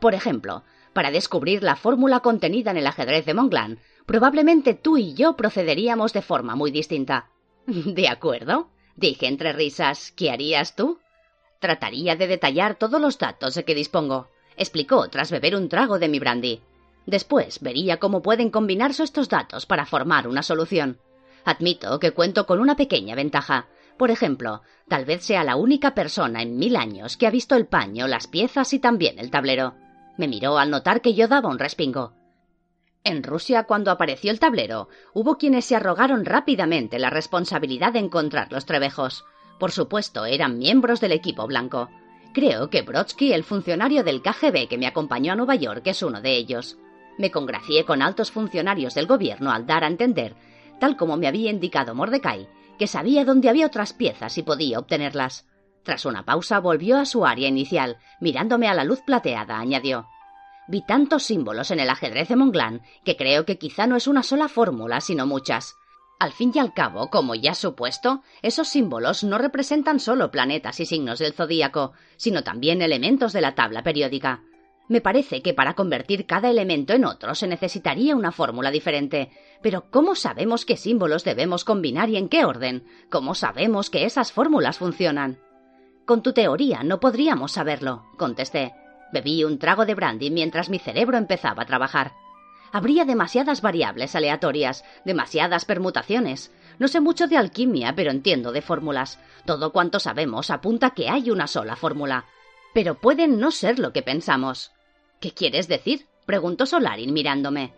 Por ejemplo, para descubrir la fórmula contenida en el ajedrez de Montglan, probablemente tú y yo procederíamos de forma muy distinta. De acuerdo, dije entre risas. ¿Qué harías tú? Trataría de detallar todos los datos de que dispongo, explicó tras beber un trago de mi brandy. Después vería cómo pueden combinarse estos datos para formar una solución. Admito que cuento con una pequeña ventaja. Por ejemplo, tal vez sea la única persona en mil años que ha visto el paño, las piezas y también el tablero. Me miró al notar que yo daba un respingo. En Rusia, cuando apareció el tablero, hubo quienes se arrogaron rápidamente la responsabilidad de encontrar los trebejos. Por supuesto, eran miembros del equipo blanco. Creo que Brodsky, el funcionario del KGB que me acompañó a Nueva York, es uno de ellos. Me congracié con altos funcionarios del gobierno al dar a entender, tal como me había indicado Mordecai, que sabía dónde había otras piezas y podía obtenerlas. Tras una pausa volvió a su área inicial, mirándome a la luz plateada, añadió Vi tantos símbolos en el ajedrez de Montglan que creo que quizá no es una sola fórmula, sino muchas. Al fin y al cabo, como ya supuesto, esos símbolos no representan solo planetas y signos del zodíaco, sino también elementos de la tabla periódica. Me parece que para convertir cada elemento en otro se necesitaría una fórmula diferente. Pero ¿cómo sabemos qué símbolos debemos combinar y en qué orden? ¿Cómo sabemos que esas fórmulas funcionan? Con tu teoría no podríamos saberlo, contesté. Bebí un trago de brandy mientras mi cerebro empezaba a trabajar. Habría demasiadas variables aleatorias, demasiadas permutaciones. No sé mucho de alquimia, pero entiendo de fórmulas. Todo cuanto sabemos apunta que hay una sola fórmula. Pero pueden no ser lo que pensamos. ¿Qué quieres decir? preguntó Solarin mirándome.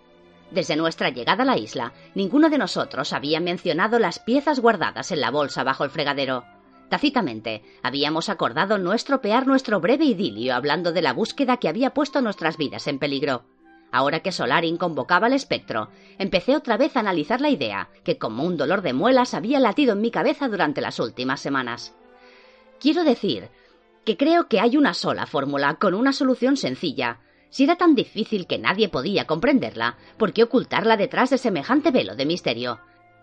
Desde nuestra llegada a la isla, ninguno de nosotros había mencionado las piezas guardadas en la bolsa bajo el fregadero. Tácitamente, habíamos acordado no estropear nuestro breve idilio hablando de la búsqueda que había puesto nuestras vidas en peligro. Ahora que Solarin convocaba al espectro, empecé otra vez a analizar la idea, que como un dolor de muelas había latido en mi cabeza durante las últimas semanas. Quiero decir que creo que hay una sola fórmula con una solución sencilla. Si era tan difícil que nadie podía comprenderla, ¿por qué ocultarla detrás de semejante velo de misterio?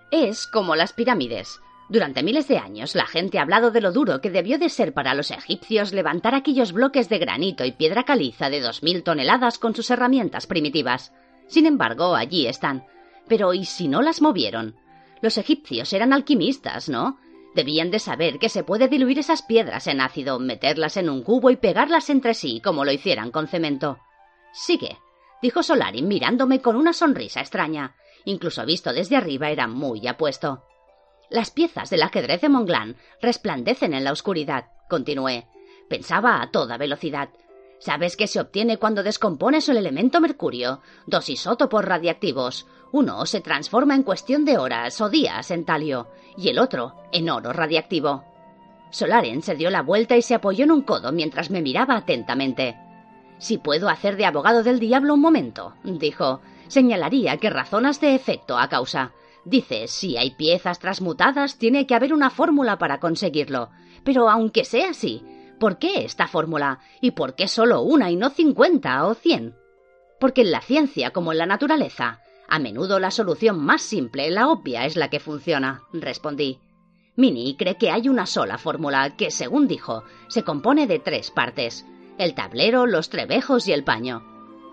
Es como las pirámides. Durante miles de años la gente ha hablado de lo duro que debió de ser para los egipcios levantar aquellos bloques de granito y piedra caliza de dos mil toneladas con sus herramientas primitivas. Sin embargo, allí están. Pero ¿y si no las movieron? Los egipcios eran alquimistas, ¿no? Debían de saber que se puede diluir esas piedras en ácido, meterlas en un cubo y pegarlas entre sí como lo hicieran con cemento. Sigue, dijo Solarin mirándome con una sonrisa extraña. Incluso visto desde arriba era muy apuesto. Las piezas del ajedrez de Monglan resplandecen en la oscuridad, continué. Pensaba a toda velocidad. ¿Sabes qué se obtiene cuando descompones el elemento mercurio? Dos isótopos radiactivos. Uno se transforma en cuestión de horas o días en talio, y el otro en oro radiactivo. Solaren se dio la vuelta y se apoyó en un codo mientras me miraba atentamente. Si puedo hacer de abogado del diablo un momento, dijo, señalaría que razonas de efecto a causa. Dice, si hay piezas transmutadas, tiene que haber una fórmula para conseguirlo. Pero aunque sea así, ¿por qué esta fórmula? ¿Y por qué solo una y no cincuenta o cien? Porque en la ciencia, como en la naturaleza, a menudo la solución más simple, la obvia, es la que funciona, respondí. Mini cree que hay una sola fórmula que, según dijo, se compone de tres partes el tablero, los trebejos y el paño.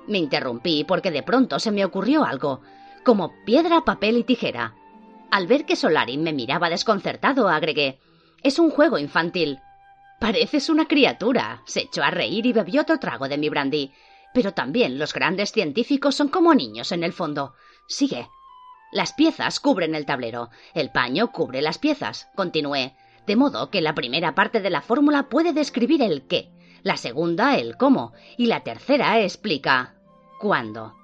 Me interrumpí porque de pronto se me ocurrió algo, como piedra, papel y tijera. Al ver que Solarin me miraba desconcertado, agregué Es un juego infantil. Pareces una criatura. Se echó a reír y bebió otro trago de mi brandy. Pero también los grandes científicos son como niños en el fondo. Sigue. Las piezas cubren el tablero. El paño cubre las piezas. Continué. De modo que la primera parte de la fórmula puede describir el qué, la segunda el cómo y la tercera explica cuándo.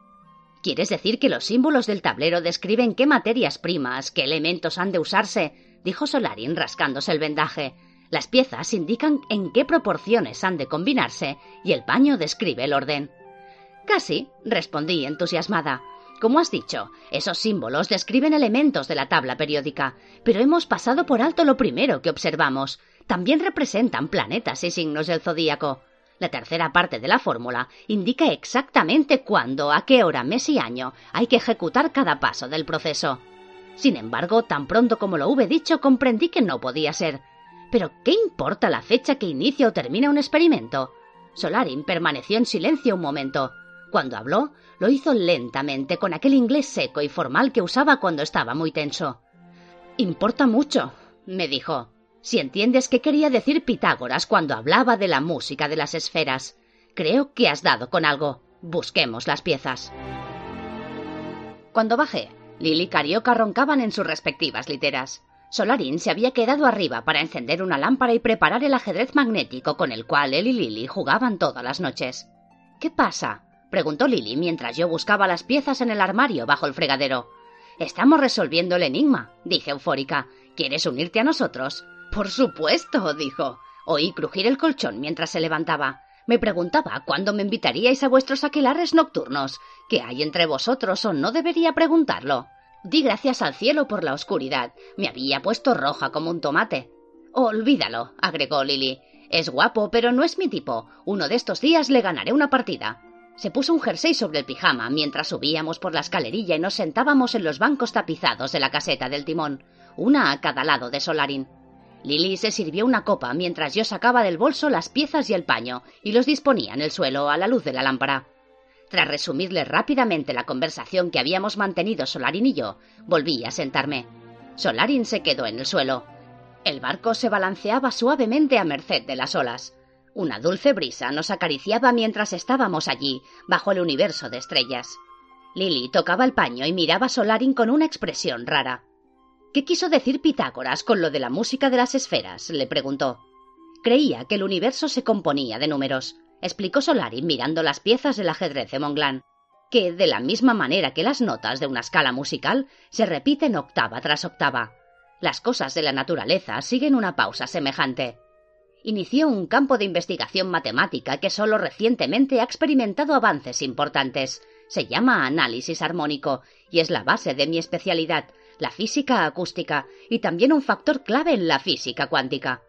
¿Quieres decir que los símbolos del tablero describen qué materias primas, qué elementos han de usarse? dijo Solarin rascándose el vendaje. Las piezas indican en qué proporciones han de combinarse y el paño describe el orden. Casi, respondí entusiasmada. Como has dicho, esos símbolos describen elementos de la tabla periódica, pero hemos pasado por alto lo primero que observamos. También representan planetas y signos del zodíaco. La tercera parte de la fórmula indica exactamente cuándo, a qué hora, mes y año hay que ejecutar cada paso del proceso. Sin embargo, tan pronto como lo hube dicho, comprendí que no podía ser. Pero, ¿qué importa la fecha que inicia o termina un experimento? Solarin permaneció en silencio un momento. Cuando habló, lo hizo lentamente, con aquel inglés seco y formal que usaba cuando estaba muy tenso. Importa mucho, me dijo si entiendes qué quería decir Pitágoras cuando hablaba de la música de las esferas. Creo que has dado con algo. Busquemos las piezas. Cuando bajé, Lily y Carioca roncaban en sus respectivas literas. Solarin se había quedado arriba para encender una lámpara y preparar el ajedrez magnético con el cual él y Lily jugaban todas las noches. ¿Qué pasa? preguntó Lily mientras yo buscaba las piezas en el armario bajo el fregadero. Estamos resolviendo el enigma, dije eufórica. ¿Quieres unirte a nosotros? Por supuesto, dijo. Oí crujir el colchón mientras se levantaba. Me preguntaba cuándo me invitaríais a vuestros aquelares nocturnos. ¿Qué hay entre vosotros o no debería preguntarlo? Di gracias al cielo por la oscuridad. Me había puesto roja como un tomate. Olvídalo, agregó Lily. Es guapo, pero no es mi tipo. Uno de estos días le ganaré una partida. Se puso un jersey sobre el pijama mientras subíamos por la escalerilla y nos sentábamos en los bancos tapizados de la caseta del timón, una a cada lado de Solarin. Lily se sirvió una copa mientras yo sacaba del bolso las piezas y el paño y los disponía en el suelo a la luz de la lámpara. Tras resumirle rápidamente la conversación que habíamos mantenido Solarin y yo, volví a sentarme. Solarin se quedó en el suelo. El barco se balanceaba suavemente a merced de las olas. Una dulce brisa nos acariciaba mientras estábamos allí, bajo el universo de estrellas. Lily tocaba el paño y miraba a Solarin con una expresión rara. ¿Qué quiso decir Pitágoras con lo de la música de las esferas? le preguntó. Creía que el universo se componía de números, explicó Solarin mirando las piezas del ajedrez de Monglan, que, de la misma manera que las notas de una escala musical, se repiten octava tras octava. Las cosas de la naturaleza siguen una pausa semejante. Inició un campo de investigación matemática que solo recientemente ha experimentado avances importantes, se llama análisis armónico y es la base de mi especialidad, la física acústica, y también un factor clave en la física cuántica.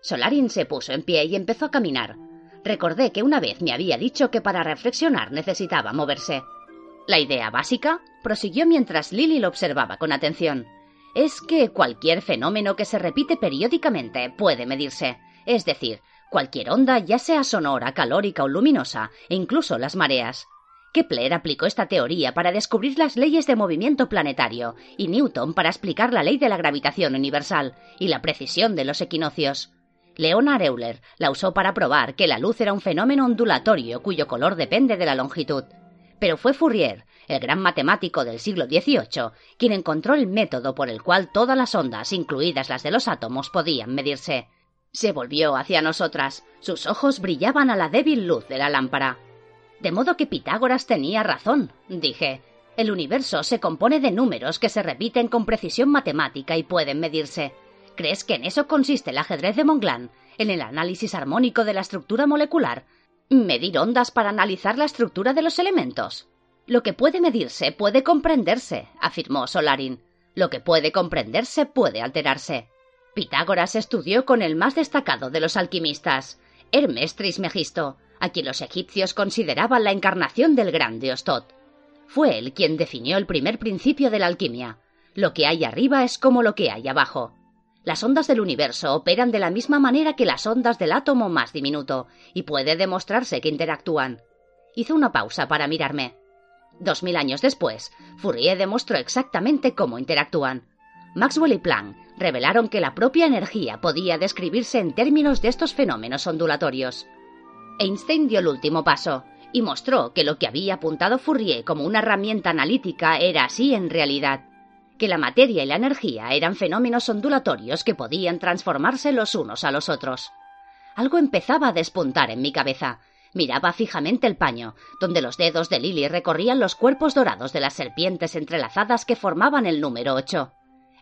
Solarin se puso en pie y empezó a caminar. Recordé que una vez me había dicho que para reflexionar necesitaba moverse. La idea básica, prosiguió mientras Lily lo observaba con atención, es que cualquier fenómeno que se repite periódicamente puede medirse, es decir, cualquier onda, ya sea sonora, calórica o luminosa, e incluso las mareas. Kepler aplicó esta teoría para descubrir las leyes de movimiento planetario y Newton para explicar la ley de la gravitación universal y la precisión de los equinoccios. Leonard Euler la usó para probar que la luz era un fenómeno ondulatorio cuyo color depende de la longitud. Pero fue Fourier, el gran matemático del siglo XVIII, quien encontró el método por el cual todas las ondas, incluidas las de los átomos, podían medirse. Se volvió hacia nosotras. Sus ojos brillaban a la débil luz de la lámpara. De modo que Pitágoras tenía razón, dije. El universo se compone de números que se repiten con precisión matemática y pueden medirse. ¿Crees que en eso consiste el ajedrez de Monglan? ¿En el análisis armónico de la estructura molecular? ¿Medir ondas para analizar la estructura de los elementos? Lo que puede medirse puede comprenderse, afirmó Solarin. Lo que puede comprenderse puede alterarse. Pitágoras estudió con el más destacado de los alquimistas, Hermes Trismegisto, a quien los egipcios consideraban la encarnación del gran dios Tot. Fue él quien definió el primer principio de la alquimia. Lo que hay arriba es como lo que hay abajo. Las ondas del universo operan de la misma manera que las ondas del átomo más diminuto, y puede demostrarse que interactúan. Hizo una pausa para mirarme. Dos mil años después, Fourier demostró exactamente cómo interactúan. Maxwell y Planck revelaron que la propia energía podía describirse en términos de estos fenómenos ondulatorios. Einstein dio el último paso y mostró que lo que había apuntado Fourier como una herramienta analítica era así en realidad, que la materia y la energía eran fenómenos ondulatorios que podían transformarse los unos a los otros. Algo empezaba a despuntar en mi cabeza. Miraba fijamente el paño, donde los dedos de Lily recorrían los cuerpos dorados de las serpientes entrelazadas que formaban el número ocho.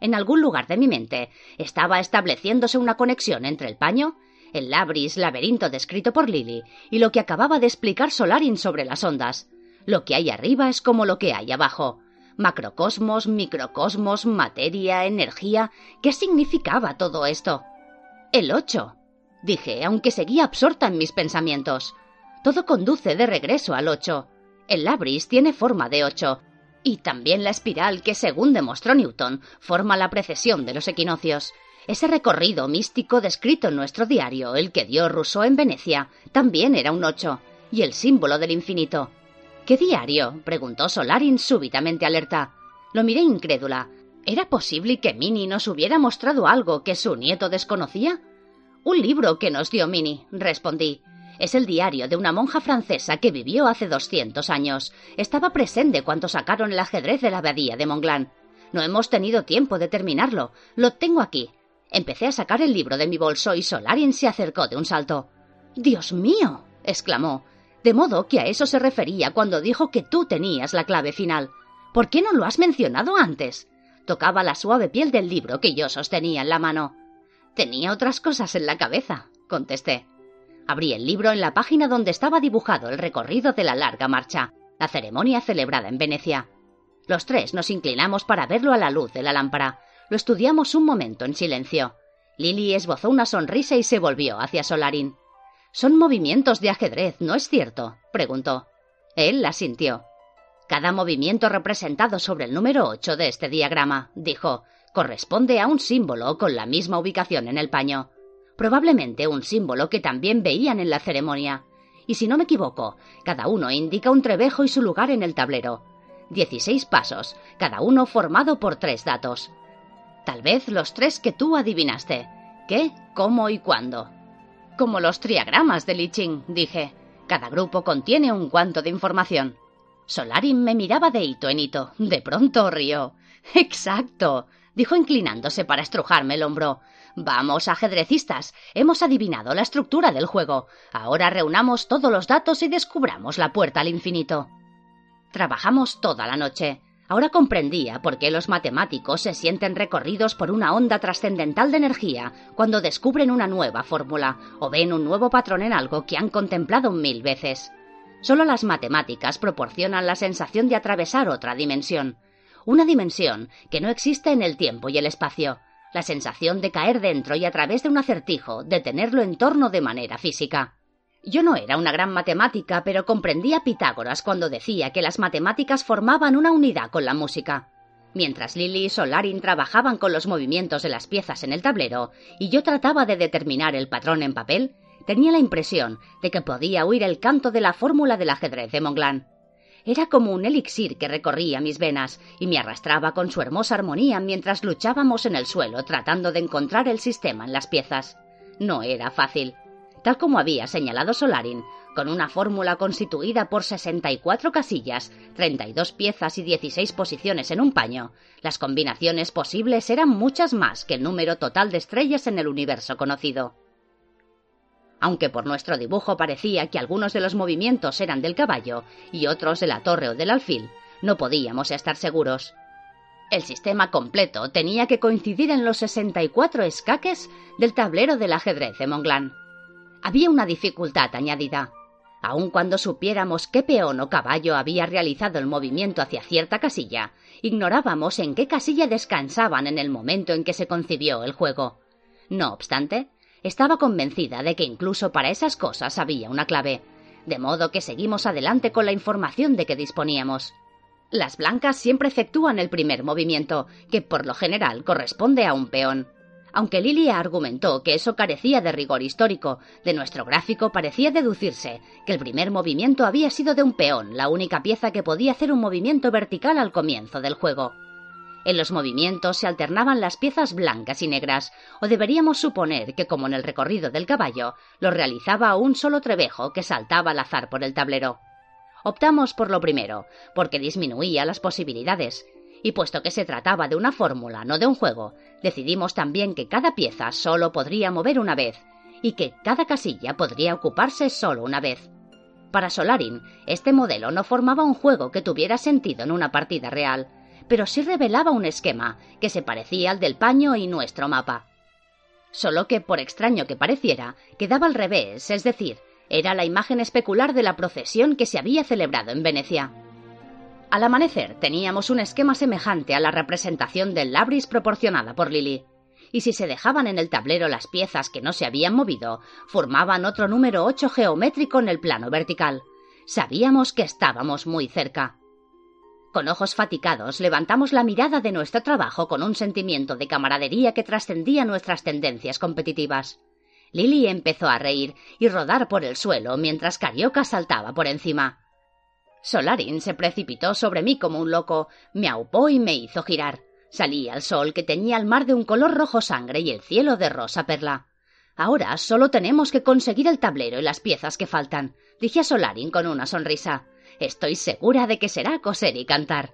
En algún lugar de mi mente estaba estableciéndose una conexión entre el paño el labris laberinto descrito por Lily y lo que acababa de explicar Solarin sobre las ondas. Lo que hay arriba es como lo que hay abajo. Macrocosmos, microcosmos, materia, energía. ¿Qué significaba todo esto? El ocho, dije, aunque seguía absorta en mis pensamientos. Todo conduce de regreso al ocho. El labris tiene forma de ocho, y también la espiral que, según demostró Newton, forma la precesión de los equinoccios. Ese recorrido místico descrito en nuestro diario, el que dio Rousseau en Venecia, también era un ocho, y el símbolo del infinito. ¿Qué diario? preguntó Solarin súbitamente alerta. Lo miré incrédula. ¿Era posible que Minnie nos hubiera mostrado algo que su nieto desconocía? Un libro que nos dio Minnie, respondí. Es el diario de una monja francesa que vivió hace doscientos años. Estaba presente cuando sacaron el ajedrez de la abadía de Monglan. No hemos tenido tiempo de terminarlo. Lo tengo aquí. Empecé a sacar el libro de mi bolso y Solarin se acercó de un salto. Dios mío. exclamó. De modo que a eso se refería cuando dijo que tú tenías la clave final. ¿Por qué no lo has mencionado antes? Tocaba la suave piel del libro que yo sostenía en la mano. Tenía otras cosas en la cabeza, contesté. Abrí el libro en la página donde estaba dibujado el recorrido de la larga marcha, la ceremonia celebrada en Venecia. Los tres nos inclinamos para verlo a la luz de la lámpara. Lo estudiamos un momento en silencio. Lily esbozó una sonrisa y se volvió hacia Solarin. Son movimientos de ajedrez, ¿no es cierto? preguntó. Él la sintió. Cada movimiento representado sobre el número ocho de este diagrama, dijo, corresponde a un símbolo con la misma ubicación en el paño. Probablemente un símbolo que también veían en la ceremonia. Y si no me equivoco, cada uno indica un trebejo y su lugar en el tablero. Dieciséis pasos, cada uno formado por tres datos. Tal vez los tres que tú adivinaste. ¿Qué, cómo y cuándo? Como los triagramas de Li Ching, dije. Cada grupo contiene un cuanto de información. Solarin me miraba de hito en hito. De pronto rió. Exacto, dijo inclinándose para estrujarme el hombro. Vamos, ajedrecistas, hemos adivinado la estructura del juego. Ahora reunamos todos los datos y descubramos la puerta al infinito. Trabajamos toda la noche. Ahora comprendía por qué los matemáticos se sienten recorridos por una onda trascendental de energía cuando descubren una nueva fórmula o ven un nuevo patrón en algo que han contemplado mil veces. Solo las matemáticas proporcionan la sensación de atravesar otra dimensión. Una dimensión que no existe en el tiempo y el espacio. La sensación de caer dentro y a través de un acertijo, de tenerlo en torno de manera física. Yo no era una gran matemática, pero comprendía Pitágoras cuando decía que las matemáticas formaban una unidad con la música. Mientras Lily y Solarin trabajaban con los movimientos de las piezas en el tablero y yo trataba de determinar el patrón en papel, tenía la impresión de que podía oír el canto de la fórmula del ajedrez de Monglan. Era como un elixir que recorría mis venas y me arrastraba con su hermosa armonía mientras luchábamos en el suelo tratando de encontrar el sistema en las piezas. No era fácil. Tal como había señalado Solarin, con una fórmula constituida por 64 casillas, 32 piezas y 16 posiciones en un paño, las combinaciones posibles eran muchas más que el número total de estrellas en el universo conocido aunque por nuestro dibujo parecía que algunos de los movimientos eran del caballo y otros de la torre o del alfil, no podíamos estar seguros. El sistema completo tenía que coincidir en los 64 escaques del tablero del ajedrez de Monglan. Había una dificultad añadida. Aun cuando supiéramos qué peón o caballo había realizado el movimiento hacia cierta casilla, ignorábamos en qué casilla descansaban en el momento en que se concibió el juego. No obstante, estaba convencida de que incluso para esas cosas había una clave, de modo que seguimos adelante con la información de que disponíamos. Las blancas siempre efectúan el primer movimiento, que por lo general corresponde a un peón. Aunque Lilia argumentó que eso carecía de rigor histórico, de nuestro gráfico parecía deducirse que el primer movimiento había sido de un peón, la única pieza que podía hacer un movimiento vertical al comienzo del juego. En los movimientos se alternaban las piezas blancas y negras, o deberíamos suponer que, como en el recorrido del caballo, lo realizaba un solo trebejo que saltaba al azar por el tablero. Optamos por lo primero, porque disminuía las posibilidades, y puesto que se trataba de una fórmula, no de un juego, decidimos también que cada pieza solo podría mover una vez, y que cada casilla podría ocuparse solo una vez. Para Solarin, este modelo no formaba un juego que tuviera sentido en una partida real, pero sí revelaba un esquema que se parecía al del paño y nuestro mapa. Solo que, por extraño que pareciera, quedaba al revés, es decir, era la imagen especular de la procesión que se había celebrado en Venecia. Al amanecer teníamos un esquema semejante a la representación del Labris proporcionada por Lily, y si se dejaban en el tablero las piezas que no se habían movido, formaban otro número 8 geométrico en el plano vertical. Sabíamos que estábamos muy cerca. Con ojos fatigados levantamos la mirada de nuestro trabajo con un sentimiento de camaradería que trascendía nuestras tendencias competitivas. Lily empezó a reír y rodar por el suelo mientras Carioca saltaba por encima. Solarin se precipitó sobre mí como un loco, me aupó y me hizo girar. Salí al sol que tenía el mar de un color rojo sangre y el cielo de rosa perla. Ahora solo tenemos que conseguir el tablero y las piezas que faltan, dije a Solarin con una sonrisa. Estoy segura de que será coser y cantar.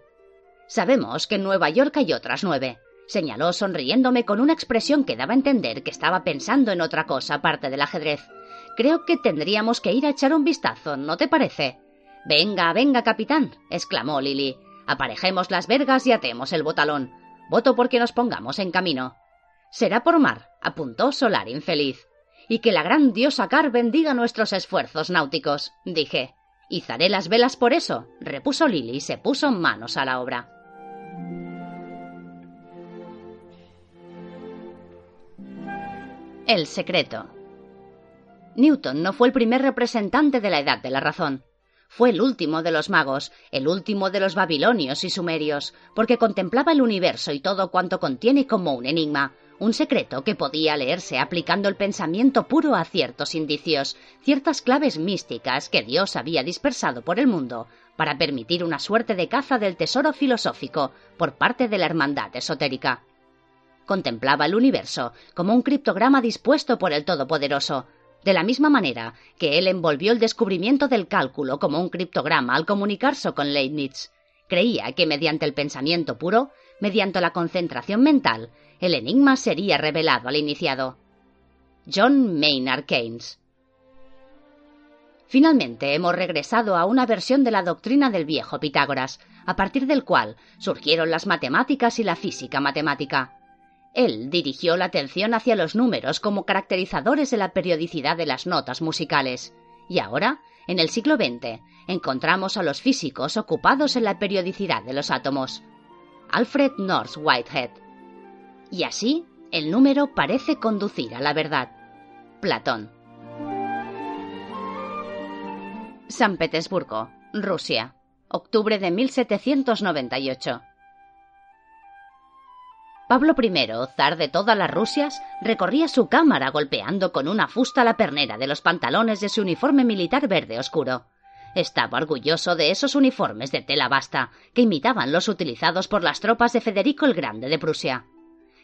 Sabemos que en Nueva York hay otras nueve, señaló sonriéndome con una expresión que daba a entender que estaba pensando en otra cosa aparte del ajedrez. Creo que tendríamos que ir a echar un vistazo, ¿no te parece? Venga, venga, capitán, exclamó Lily. Aparejemos las vergas y atemos el botalón. Voto porque nos pongamos en camino. Será por mar, apuntó Solar infeliz. Y que la gran diosa Car bendiga nuestros esfuerzos náuticos, dije. Izaré las velas por eso, repuso Lily y se puso manos a la obra. El secreto. Newton no fue el primer representante de la edad de la razón. Fue el último de los magos, el último de los babilonios y sumerios, porque contemplaba el universo y todo cuanto contiene como un enigma, un secreto que podía leerse aplicando el pensamiento puro a ciertos indicios, ciertas claves místicas que Dios había dispersado por el mundo para permitir una suerte de caza del tesoro filosófico por parte de la hermandad esotérica. Contemplaba el universo como un criptograma dispuesto por el Todopoderoso, de la misma manera que él envolvió el descubrimiento del cálculo como un criptograma al comunicarse con Leibniz. Creía que mediante el pensamiento puro, mediante la concentración mental, el enigma sería revelado al iniciado. John Maynard Keynes Finalmente hemos regresado a una versión de la doctrina del viejo Pitágoras, a partir del cual surgieron las matemáticas y la física matemática. Él dirigió la atención hacia los números como caracterizadores de la periodicidad de las notas musicales, y ahora, en el siglo XX, encontramos a los físicos ocupados en la periodicidad de los átomos. Alfred North Whitehead. Y así, el número parece conducir a la verdad. Platón. San Petersburgo, Rusia, octubre de 1798. Pablo I, zar de todas las Rusias, recorría su cámara golpeando con una fusta la pernera de los pantalones de su uniforme militar verde oscuro. Estaba orgulloso de esos uniformes de tela basta que imitaban los utilizados por las tropas de Federico el Grande de Prusia.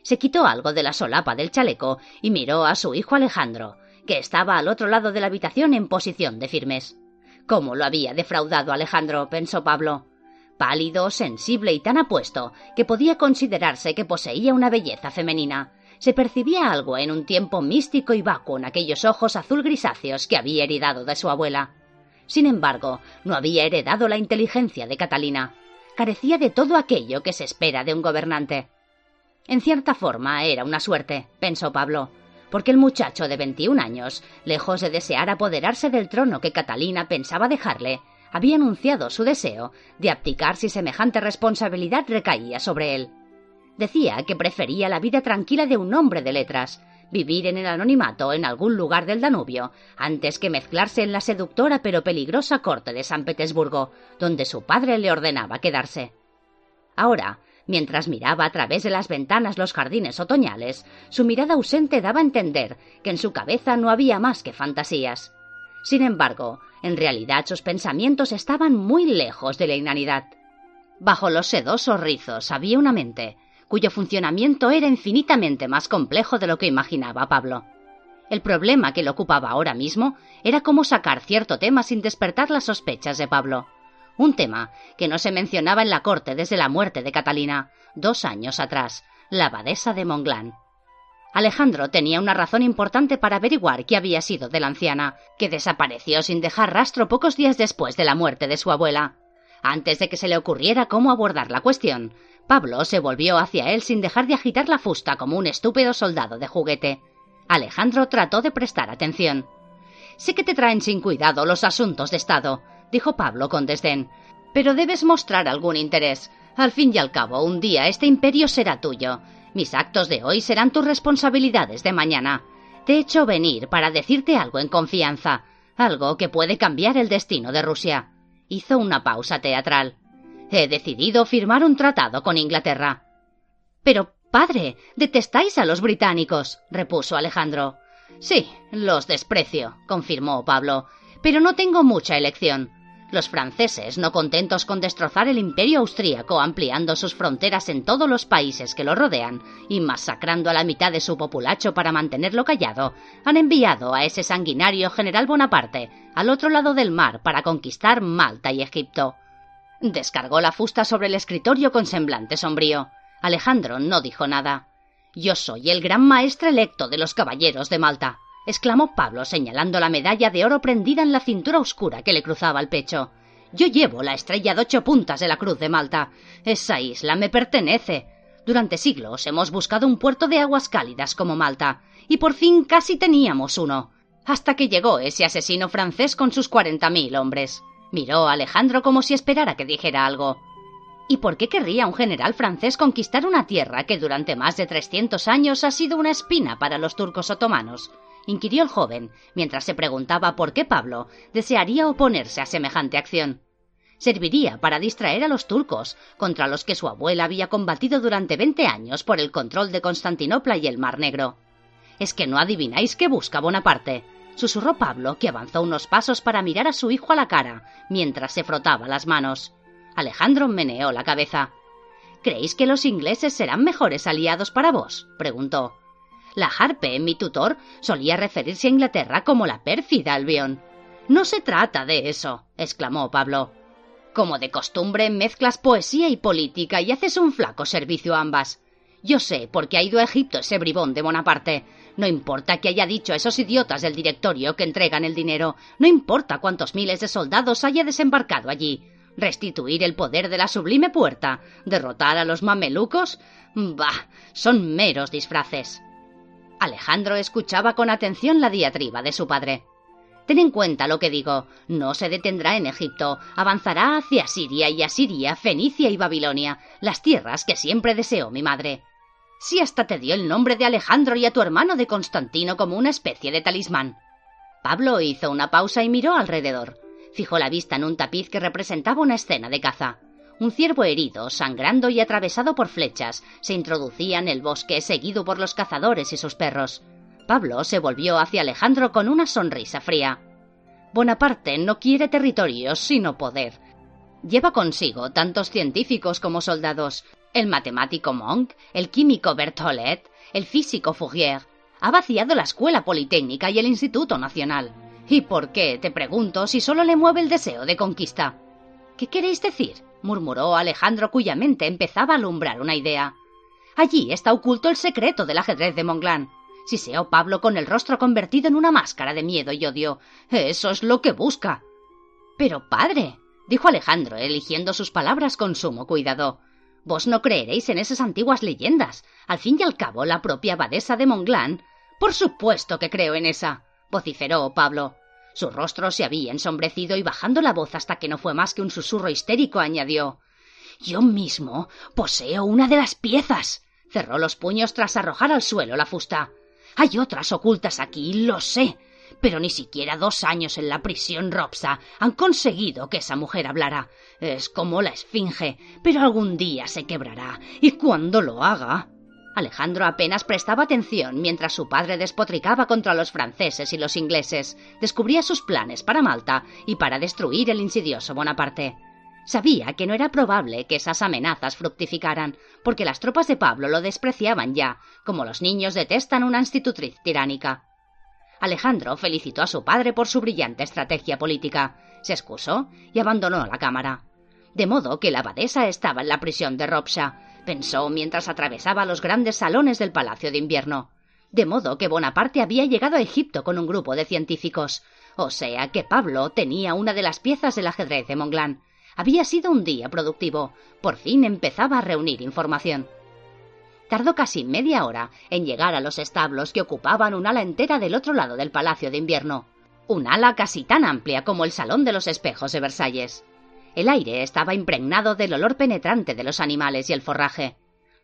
Se quitó algo de la solapa del chaleco y miró a su hijo Alejandro, que estaba al otro lado de la habitación en posición de firmes. ¿Cómo lo había defraudado Alejandro? pensó Pablo. Pálido, sensible y tan apuesto que podía considerarse que poseía una belleza femenina. Se percibía algo en un tiempo místico y vacuo en aquellos ojos azul grisáceos que había heredado de su abuela. Sin embargo, no había heredado la inteligencia de Catalina. Carecía de todo aquello que se espera de un gobernante. En cierta forma era una suerte, pensó Pablo porque el muchacho de 21 años, lejos de desear apoderarse del trono que Catalina pensaba dejarle, había anunciado su deseo de abdicar si semejante responsabilidad recaía sobre él. Decía que prefería la vida tranquila de un hombre de letras, vivir en el anonimato en algún lugar del Danubio, antes que mezclarse en la seductora pero peligrosa corte de San Petersburgo, donde su padre le ordenaba quedarse. Ahora, Mientras miraba a través de las ventanas los jardines otoñales, su mirada ausente daba a entender que en su cabeza no había más que fantasías. Sin embargo, en realidad sus pensamientos estaban muy lejos de la inanidad. Bajo los sedosos rizos había una mente, cuyo funcionamiento era infinitamente más complejo de lo que imaginaba Pablo. El problema que le ocupaba ahora mismo era cómo sacar cierto tema sin despertar las sospechas de Pablo un tema que no se mencionaba en la corte desde la muerte de Catalina, dos años atrás, la abadesa de Monglán. Alejandro tenía una razón importante para averiguar qué había sido de la anciana, que desapareció sin dejar rastro pocos días después de la muerte de su abuela. Antes de que se le ocurriera cómo abordar la cuestión, Pablo se volvió hacia él sin dejar de agitar la fusta como un estúpido soldado de juguete. Alejandro trató de prestar atención. Sé que te traen sin cuidado los asuntos de Estado, dijo Pablo con desdén. Pero debes mostrar algún interés. Al fin y al cabo, un día este imperio será tuyo. Mis actos de hoy serán tus responsabilidades de mañana. Te he hecho venir para decirte algo en confianza, algo que puede cambiar el destino de Rusia. Hizo una pausa teatral. He decidido firmar un tratado con Inglaterra. Pero, padre, detestáis a los británicos, repuso Alejandro. Sí, los desprecio, confirmó Pablo, pero no tengo mucha elección. Los franceses, no contentos con destrozar el imperio austríaco ampliando sus fronteras en todos los países que lo rodean y masacrando a la mitad de su populacho para mantenerlo callado, han enviado a ese sanguinario general Bonaparte al otro lado del mar para conquistar Malta y Egipto. Descargó la fusta sobre el escritorio con semblante sombrío. Alejandro no dijo nada. Yo soy el gran maestre electo de los caballeros de Malta exclamó Pablo señalando la medalla de oro prendida en la cintura oscura que le cruzaba el pecho. Yo llevo la estrella de ocho puntas de la Cruz de Malta. Esa isla me pertenece. Durante siglos hemos buscado un puerto de aguas cálidas como Malta, y por fin casi teníamos uno, hasta que llegó ese asesino francés con sus cuarenta mil hombres. Miró a Alejandro como si esperara que dijera algo. ¿Y por qué querría un general francés conquistar una tierra que durante más de trescientos años ha sido una espina para los turcos otomanos? Inquirió el joven, mientras se preguntaba por qué Pablo desearía oponerse a semejante acción. Serviría para distraer a los turcos, contra los que su abuela había combatido durante veinte años por el control de Constantinopla y el Mar Negro. ¿Es que no adivináis qué busca Bonaparte? susurró Pablo, que avanzó unos pasos para mirar a su hijo a la cara, mientras se frotaba las manos. Alejandro meneó la cabeza. ¿Creéis que los ingleses serán mejores aliados para vos? preguntó. La Harpe, mi tutor, solía referirse a Inglaterra como la pérfida Albión. No se trata de eso, exclamó Pablo. Como de costumbre, mezclas poesía y política y haces un flaco servicio a ambas. Yo sé por qué ha ido a Egipto ese bribón de Bonaparte. No importa que haya dicho a esos idiotas del directorio que entregan el dinero. No importa cuántos miles de soldados haya desembarcado allí. Restituir el poder de la sublime puerta. Derrotar a los mamelucos. Bah. Son meros disfraces. Alejandro escuchaba con atención la diatriba de su padre. Ten en cuenta lo que digo. No se detendrá en Egipto. Avanzará hacia Siria y Asiria, Fenicia y Babilonia, las tierras que siempre deseó mi madre. Si hasta te dio el nombre de Alejandro y a tu hermano de Constantino como una especie de talismán. Pablo hizo una pausa y miró alrededor. Fijó la vista en un tapiz que representaba una escena de caza. Un ciervo herido, sangrando y atravesado por flechas, se introducía en el bosque seguido por los cazadores y sus perros. Pablo se volvió hacia Alejandro con una sonrisa fría. Bonaparte no quiere territorios, sino poder. Lleva consigo tantos científicos como soldados, el matemático Monk, el químico Berthollet, el físico Fourier. Ha vaciado la escuela politécnica y el Instituto Nacional. ¿Y por qué, te pregunto, si solo le mueve el deseo de conquista? ¿Qué queréis decir? murmuró Alejandro cuya mente empezaba a alumbrar una idea. Allí está oculto el secreto del ajedrez de Monglán. Siseó Pablo con el rostro convertido en una máscara de miedo y odio. Eso es lo que busca. Pero, padre, dijo Alejandro, eligiendo sus palabras con sumo cuidado. Vos no creeréis en esas antiguas leyendas. Al fin y al cabo, la propia abadesa de Monglán. Por supuesto que creo en esa. vociferó Pablo. Su rostro se había ensombrecido y bajando la voz hasta que no fue más que un susurro histérico, añadió Yo mismo poseo una de las piezas. Cerró los puños tras arrojar al suelo la fusta. Hay otras ocultas aquí, lo sé pero ni siquiera dos años en la prisión Ropsa han conseguido que esa mujer hablara. Es como la esfinge, pero algún día se quebrará, y cuando lo haga. Alejandro apenas prestaba atención mientras su padre despotricaba contra los franceses y los ingleses, descubría sus planes para Malta y para destruir el insidioso Bonaparte. Sabía que no era probable que esas amenazas fructificaran, porque las tropas de Pablo lo despreciaban ya, como los niños detestan una institutriz tiránica. Alejandro felicitó a su padre por su brillante estrategia política, se excusó y abandonó la cámara. De modo que la abadesa estaba en la prisión de Ropsha, pensó mientras atravesaba los grandes salones del Palacio de Invierno. De modo que Bonaparte había llegado a Egipto con un grupo de científicos. O sea que Pablo tenía una de las piezas del ajedrez de Monglán. Había sido un día productivo. Por fin empezaba a reunir información. Tardó casi media hora en llegar a los establos que ocupaban un ala entera del otro lado del Palacio de Invierno, un ala casi tan amplia como el Salón de los Espejos de Versalles. El aire estaba impregnado del olor penetrante de los animales y el forraje.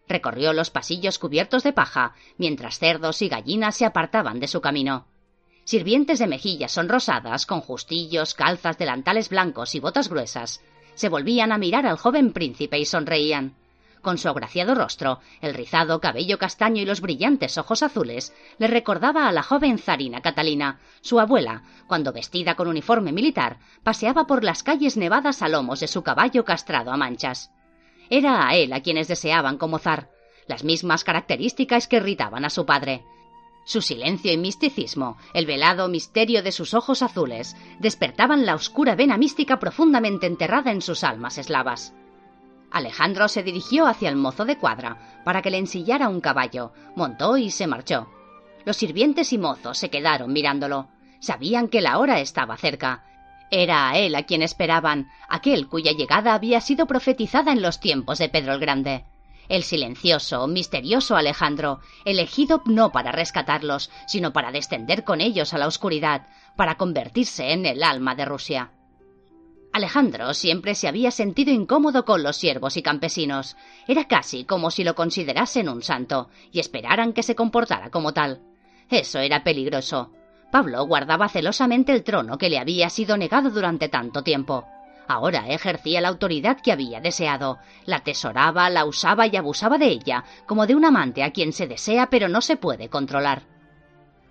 Recorrió los pasillos cubiertos de paja, mientras cerdos y gallinas se apartaban de su camino. Sirvientes de mejillas sonrosadas, con justillos, calzas, delantales blancos y botas gruesas, se volvían a mirar al joven príncipe y sonreían con su agraciado rostro, el rizado cabello castaño y los brillantes ojos azules, le recordaba a la joven zarina Catalina, su abuela, cuando vestida con uniforme militar, paseaba por las calles nevadas a lomos de su caballo castrado a manchas. Era a él a quienes deseaban como zar, las mismas características que irritaban a su padre. Su silencio y misticismo, el velado misterio de sus ojos azules, despertaban la oscura vena mística profundamente enterrada en sus almas eslavas. Alejandro se dirigió hacia el mozo de cuadra para que le ensillara un caballo, montó y se marchó. Los sirvientes y mozos se quedaron mirándolo. Sabían que la hora estaba cerca. Era a él a quien esperaban, aquel cuya llegada había sido profetizada en los tiempos de Pedro el Grande. El silencioso, misterioso Alejandro, elegido no para rescatarlos, sino para descender con ellos a la oscuridad, para convertirse en el alma de Rusia. Alejandro siempre se había sentido incómodo con los siervos y campesinos. Era casi como si lo considerasen un santo y esperaran que se comportara como tal. Eso era peligroso. Pablo guardaba celosamente el trono que le había sido negado durante tanto tiempo. Ahora ejercía la autoridad que había deseado, la atesoraba, la usaba y abusaba de ella, como de un amante a quien se desea pero no se puede controlar.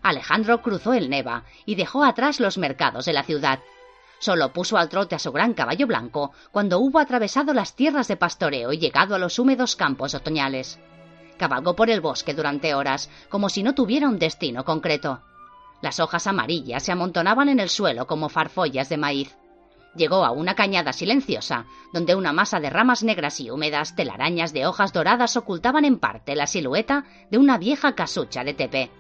Alejandro cruzó el Neva y dejó atrás los mercados de la ciudad, Solo puso al trote a su gran caballo blanco cuando hubo atravesado las tierras de pastoreo y llegado a los húmedos campos otoñales. Cabalgó por el bosque durante horas, como si no tuviera un destino concreto. Las hojas amarillas se amontonaban en el suelo como farfollas de maíz. Llegó a una cañada silenciosa, donde una masa de ramas negras y húmedas, telarañas de hojas doradas ocultaban en parte la silueta de una vieja casucha de tepe.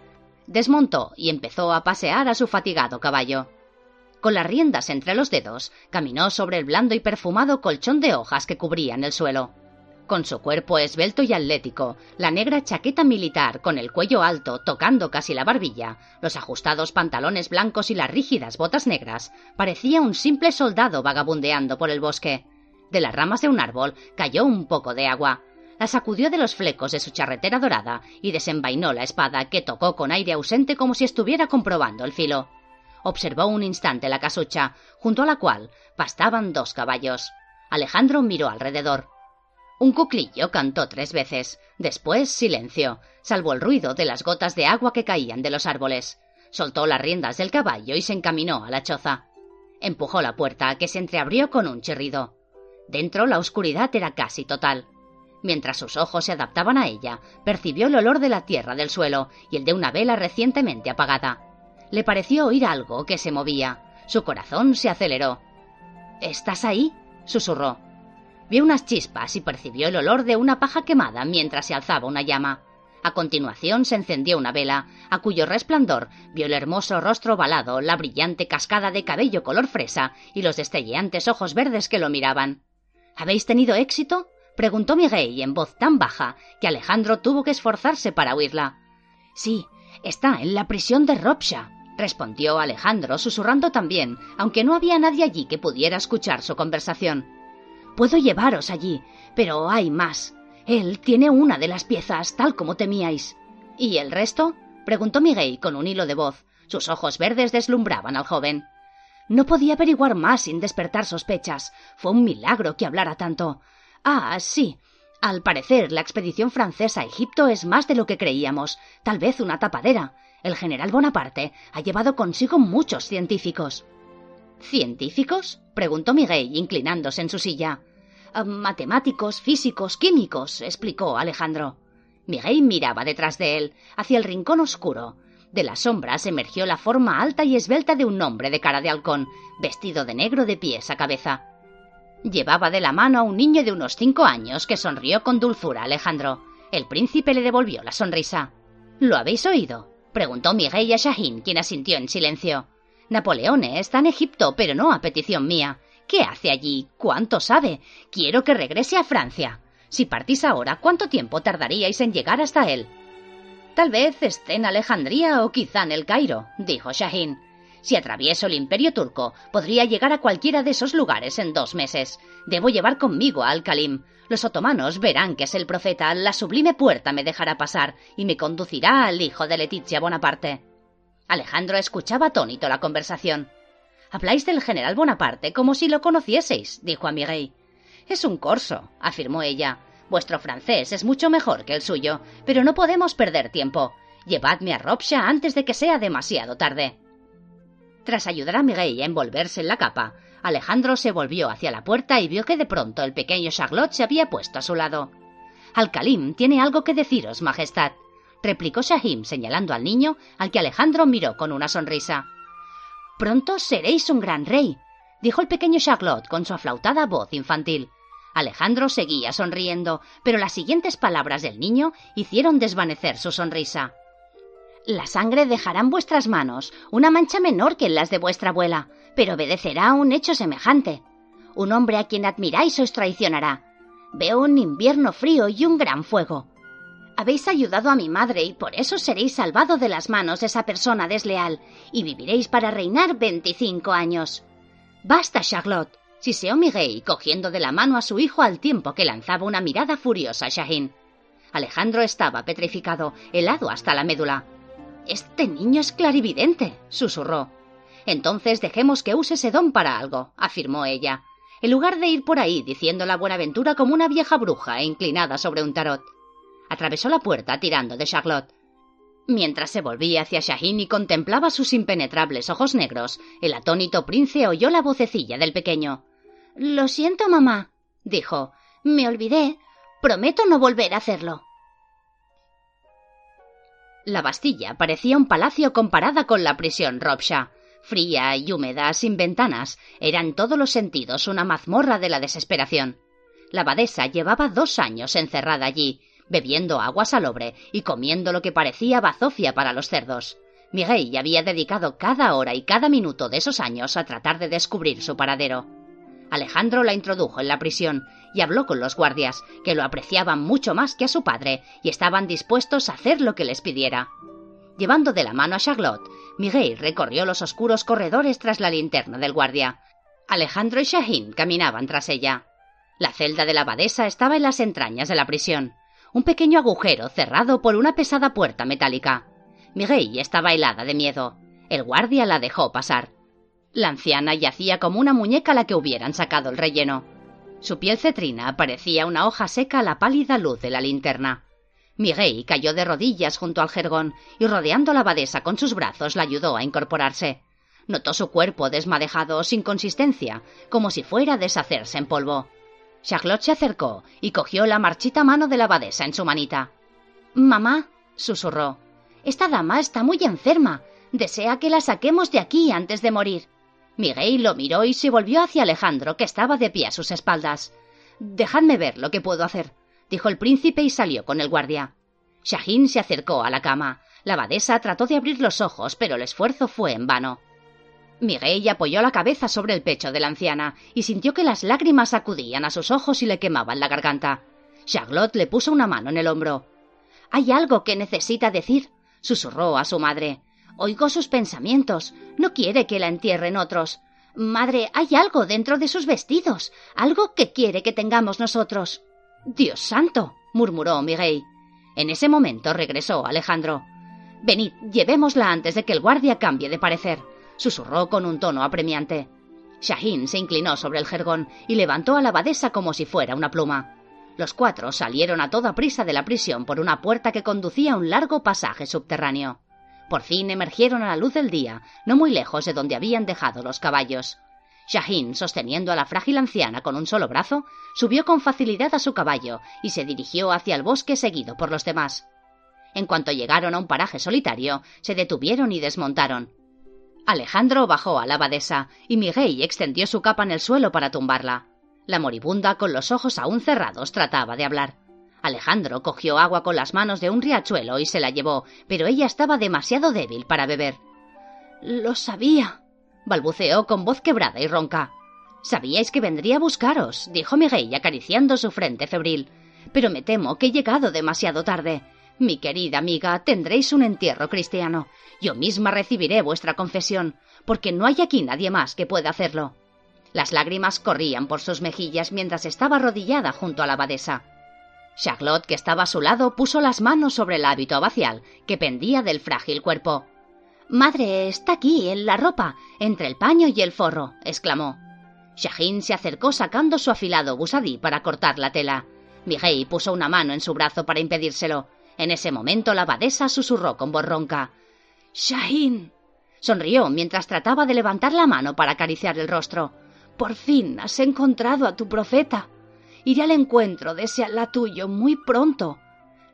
Desmontó y empezó a pasear a su fatigado caballo. Con las riendas entre los dedos, caminó sobre el blando y perfumado colchón de hojas que cubrían el suelo. Con su cuerpo esbelto y atlético, la negra chaqueta militar con el cuello alto tocando casi la barbilla, los ajustados pantalones blancos y las rígidas botas negras, parecía un simple soldado vagabundeando por el bosque. De las ramas de un árbol cayó un poco de agua. La sacudió de los flecos de su charretera dorada y desenvainó la espada que tocó con aire ausente como si estuviera comprobando el filo. Observó un instante la casucha, junto a la cual pastaban dos caballos. Alejandro miró alrededor. Un cuclillo cantó tres veces. Después silencio, salvo el ruido de las gotas de agua que caían de los árboles. Soltó las riendas del caballo y se encaminó a la choza. Empujó la puerta, que se entreabrió con un chirrido. Dentro la oscuridad era casi total. Mientras sus ojos se adaptaban a ella, percibió el olor de la tierra del suelo y el de una vela recientemente apagada. Le pareció oír algo que se movía. Su corazón se aceleró. ¿Estás ahí? susurró. Vio unas chispas y percibió el olor de una paja quemada mientras se alzaba una llama. A continuación se encendió una vela, a cuyo resplandor vio el hermoso rostro ovalado, la brillante cascada de cabello color fresa y los destelleantes ojos verdes que lo miraban. ¿Habéis tenido éxito? preguntó Miguel en voz tan baja que Alejandro tuvo que esforzarse para oírla. Sí, está en la prisión de Ropsha, respondió Alejandro susurrando también, aunque no había nadie allí que pudiera escuchar su conversación. Puedo llevaros allí, pero hay más. Él tiene una de las piezas, tal como temíais. ¿Y el resto? preguntó Miguel con un hilo de voz. Sus ojos verdes deslumbraban al joven. No podía averiguar más sin despertar sospechas. Fue un milagro que hablara tanto. Ah, sí. Al parecer, la expedición francesa a Egipto es más de lo que creíamos, tal vez una tapadera. El general Bonaparte ha llevado consigo muchos científicos. ¿Científicos? preguntó Miguel, inclinándose en su silla. Ah, matemáticos, físicos, químicos, explicó Alejandro. Miguel miraba detrás de él, hacia el rincón oscuro. De las sombras emergió la forma alta y esbelta de un hombre de cara de halcón, vestido de negro de pies a cabeza. Llevaba de la mano a un niño de unos cinco años que sonrió con dulzura a Alejandro. El príncipe le devolvió la sonrisa. ¿Lo habéis oído? Preguntó Miguel a Shahin, quien asintió en silencio. Napoleón está en Egipto, pero no a petición mía. ¿Qué hace allí? ¿Cuánto sabe? Quiero que regrese a Francia. Si partís ahora, ¿cuánto tiempo tardaríais en llegar hasta él? Tal vez esté en Alejandría o quizá en el Cairo, dijo Shahin. Si atravieso el imperio turco, podría llegar a cualquiera de esos lugares en dos meses. Debo llevar conmigo a Al-Kalim. Los otomanos verán que es el profeta, la sublime puerta me dejará pasar y me conducirá al hijo de Leticia Bonaparte. Alejandro escuchaba atónito la conversación. Habláis del general Bonaparte como si lo conocieseis, dijo a Miguel. Es un corso, afirmó ella. Vuestro francés es mucho mejor que el suyo, pero no podemos perder tiempo. Llevadme a Ropsha antes de que sea demasiado tarde. Tras ayudar a Miguel a envolverse en la capa, Alejandro se volvió hacia la puerta y vio que de pronto el pequeño Charlotte se había puesto a su lado. Alcalim tiene algo que deciros, Majestad, replicó Shahim señalando al niño, al que Alejandro miró con una sonrisa. Pronto seréis un gran rey, dijo el pequeño Charlotte con su aflautada voz infantil. Alejandro seguía sonriendo, pero las siguientes palabras del niño hicieron desvanecer su sonrisa. La sangre dejará en vuestras manos una mancha menor que en las de vuestra abuela, pero obedecerá a un hecho semejante. Un hombre a quien admiráis os traicionará. Veo un invierno frío y un gran fuego. Habéis ayudado a mi madre y por eso seréis salvado de las manos de esa persona desleal y viviréis para reinar veinticinco años. Basta, Charlotte, siseó Miguel, cogiendo de la mano a su hijo al tiempo que lanzaba una mirada furiosa a Shahin. Alejandro estaba petrificado, helado hasta la médula. Este niño es clarividente, susurró. Entonces dejemos que use ese don para algo, afirmó ella, en lugar de ir por ahí diciendo la buenaventura como una vieja bruja e inclinada sobre un tarot. Atravesó la puerta tirando de Charlotte. Mientras se volvía hacia Shahin y contemplaba sus impenetrables ojos negros, el atónito príncipe oyó la vocecilla del pequeño. Lo siento, mamá, dijo. Me olvidé. Prometo no volver a hacerlo. La Bastilla parecía un palacio comparada con la prisión Robsha. Fría y húmeda, sin ventanas, era en todos los sentidos una mazmorra de la desesperación. La abadesa llevaba dos años encerrada allí, bebiendo agua salobre y comiendo lo que parecía bazofia para los cerdos. Miguel había dedicado cada hora y cada minuto de esos años a tratar de descubrir su paradero. Alejandro la introdujo en la prisión y habló con los guardias, que lo apreciaban mucho más que a su padre y estaban dispuestos a hacer lo que les pidiera. Llevando de la mano a Charlotte, Miguel recorrió los oscuros corredores tras la linterna del guardia. Alejandro y Shahin caminaban tras ella. La celda de la abadesa estaba en las entrañas de la prisión, un pequeño agujero cerrado por una pesada puerta metálica. Miguel estaba helada de miedo. El guardia la dejó pasar. La anciana yacía como una muñeca a la que hubieran sacado el relleno. Su piel cetrina parecía una hoja seca a la pálida luz de la linterna. Miguel cayó de rodillas junto al jergón y rodeando a la abadesa con sus brazos la ayudó a incorporarse. Notó su cuerpo desmadejado, sin consistencia, como si fuera a deshacerse en polvo. Charlotte se acercó y cogió la marchita mano de la abadesa en su manita. Mamá, susurró, esta dama está muy enferma. Desea que la saquemos de aquí antes de morir. Miguel lo miró y se volvió hacia Alejandro, que estaba de pie a sus espaldas. Dejadme ver lo que puedo hacer, dijo el príncipe y salió con el guardia. Shahin se acercó a la cama. La abadesa trató de abrir los ojos, pero el esfuerzo fue en vano. Miguel apoyó la cabeza sobre el pecho de la anciana y sintió que las lágrimas acudían a sus ojos y le quemaban la garganta. Charlotte le puso una mano en el hombro. Hay algo que necesita decir, susurró a su madre. Oigo sus pensamientos. No quiere que la entierren otros. Madre, hay algo dentro de sus vestidos, algo que quiere que tengamos nosotros. Dios santo, murmuró Miguel. En ese momento regresó Alejandro. Venid, llevémosla antes de que el guardia cambie de parecer susurró con un tono apremiante. Shahin se inclinó sobre el jergón y levantó a la abadesa como si fuera una pluma. Los cuatro salieron a toda prisa de la prisión por una puerta que conducía a un largo pasaje subterráneo. Por fin emergieron a la luz del día, no muy lejos de donde habían dejado los caballos. Shahin, sosteniendo a la frágil anciana con un solo brazo, subió con facilidad a su caballo y se dirigió hacia el bosque seguido por los demás. En cuanto llegaron a un paraje solitario, se detuvieron y desmontaron. Alejandro bajó a la abadesa y Miguel extendió su capa en el suelo para tumbarla. La moribunda, con los ojos aún cerrados, trataba de hablar. Alejandro cogió agua con las manos de un riachuelo y se la llevó, pero ella estaba demasiado débil para beber. Lo sabía, balbuceó con voz quebrada y ronca. Sabíais que vendría a buscaros, dijo Miguel acariciando su frente febril. Pero me temo que he llegado demasiado tarde. Mi querida amiga, tendréis un entierro cristiano. Yo misma recibiré vuestra confesión, porque no hay aquí nadie más que pueda hacerlo. Las lágrimas corrían por sus mejillas mientras estaba arrodillada junto a la abadesa. Charlotte, que estaba a su lado, puso las manos sobre el hábito abacial que pendía del frágil cuerpo. Madre, está aquí, en la ropa, entre el paño y el forro, exclamó. Shahin se acercó sacando su afilado busadí para cortar la tela. Miguel puso una mano en su brazo para impedírselo, en ese momento la abadesa susurró con voz ronca. Shahin. Sonrió mientras trataba de levantar la mano para acariciar el rostro. Por fin has encontrado a tu profeta. Iré al encuentro de ese Alá tuyo muy pronto.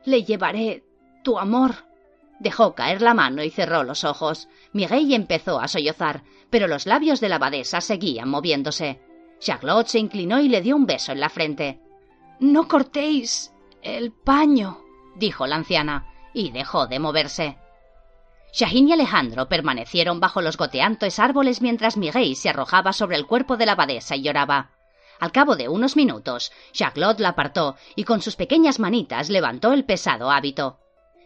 Le llevaré tu amor. Dejó caer la mano y cerró los ojos. Miguel empezó a sollozar, pero los labios de la abadesa seguían moviéndose. Charlotte se inclinó y le dio un beso en la frente. No cortéis el paño dijo la anciana, y dejó de moverse. Shahin y Alejandro permanecieron bajo los goteantes árboles mientras Miguel se arrojaba sobre el cuerpo de la abadesa y lloraba. Al cabo de unos minutos, Charlotte la apartó y con sus pequeñas manitas levantó el pesado hábito.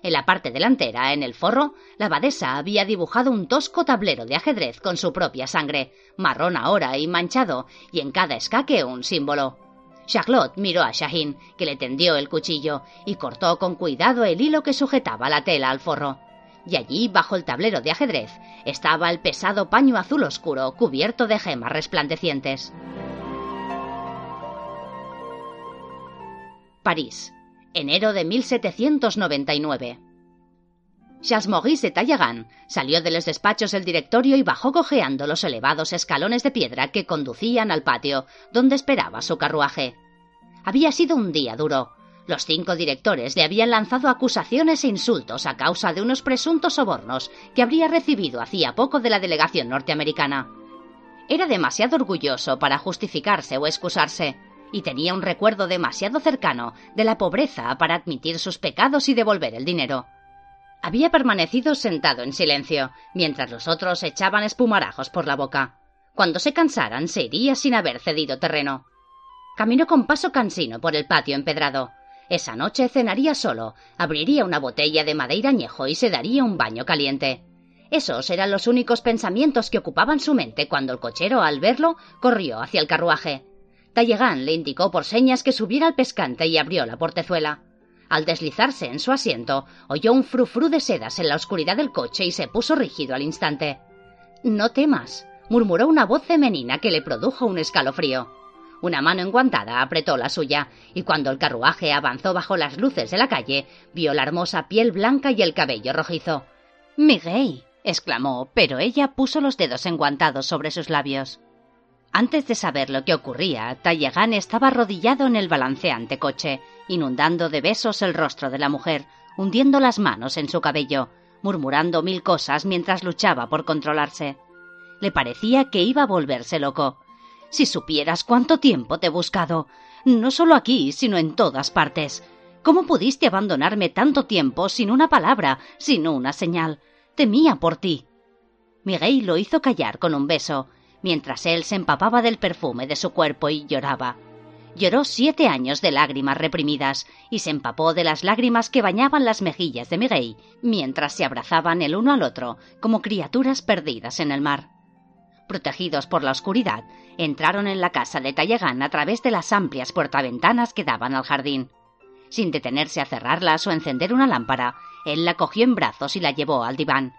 En la parte delantera, en el forro, la abadesa había dibujado un tosco tablero de ajedrez con su propia sangre, marrón ahora y manchado, y en cada escaque un símbolo. Charlotte miró a Shahin, que le tendió el cuchillo, y cortó con cuidado el hilo que sujetaba la tela al forro. Y allí, bajo el tablero de ajedrez, estaba el pesado paño azul oscuro cubierto de gemas resplandecientes. París, enero de 1799. Charles Maurice de Tallagan salió de los despachos del directorio y bajó cojeando los elevados escalones de piedra que conducían al patio, donde esperaba su carruaje. Había sido un día duro. Los cinco directores le habían lanzado acusaciones e insultos a causa de unos presuntos sobornos que habría recibido hacía poco de la delegación norteamericana. Era demasiado orgulloso para justificarse o excusarse, y tenía un recuerdo demasiado cercano de la pobreza para admitir sus pecados y devolver el dinero. Había permanecido sentado en silencio, mientras los otros echaban espumarajos por la boca. Cuando se cansaran, se iría sin haber cedido terreno. Caminó con paso cansino por el patio empedrado. Esa noche cenaría solo, abriría una botella de madeira añejo y se daría un baño caliente. Esos eran los únicos pensamientos que ocupaban su mente cuando el cochero, al verlo, corrió hacia el carruaje. Tallegan le indicó por señas que subiera al pescante y abrió la portezuela. Al deslizarse en su asiento, oyó un frufru de sedas en la oscuridad del coche y se puso rígido al instante. No temas, murmuró una voz femenina que le produjo un escalofrío. Una mano enguantada apretó la suya, y cuando el carruaje avanzó bajo las luces de la calle, vio la hermosa piel blanca y el cabello rojizo. Miguel, exclamó, pero ella puso los dedos enguantados sobre sus labios. Antes de saber lo que ocurría, Tallegan estaba arrodillado en el balanceante coche, inundando de besos el rostro de la mujer, hundiendo las manos en su cabello, murmurando mil cosas mientras luchaba por controlarse. Le parecía que iba a volverse loco. Si supieras cuánto tiempo te he buscado, no solo aquí, sino en todas partes. ¿Cómo pudiste abandonarme tanto tiempo sin una palabra, sin una señal? Temía por ti. Miguel lo hizo callar con un beso, mientras él se empapaba del perfume de su cuerpo y lloraba. Lloró siete años de lágrimas reprimidas y se empapó de las lágrimas que bañaban las mejillas de Miguel mientras se abrazaban el uno al otro como criaturas perdidas en el mar. Protegidos por la oscuridad, entraron en la casa de Tallegan a través de las amplias puertaventanas que daban al jardín. Sin detenerse a cerrarlas o encender una lámpara, él la cogió en brazos y la llevó al diván.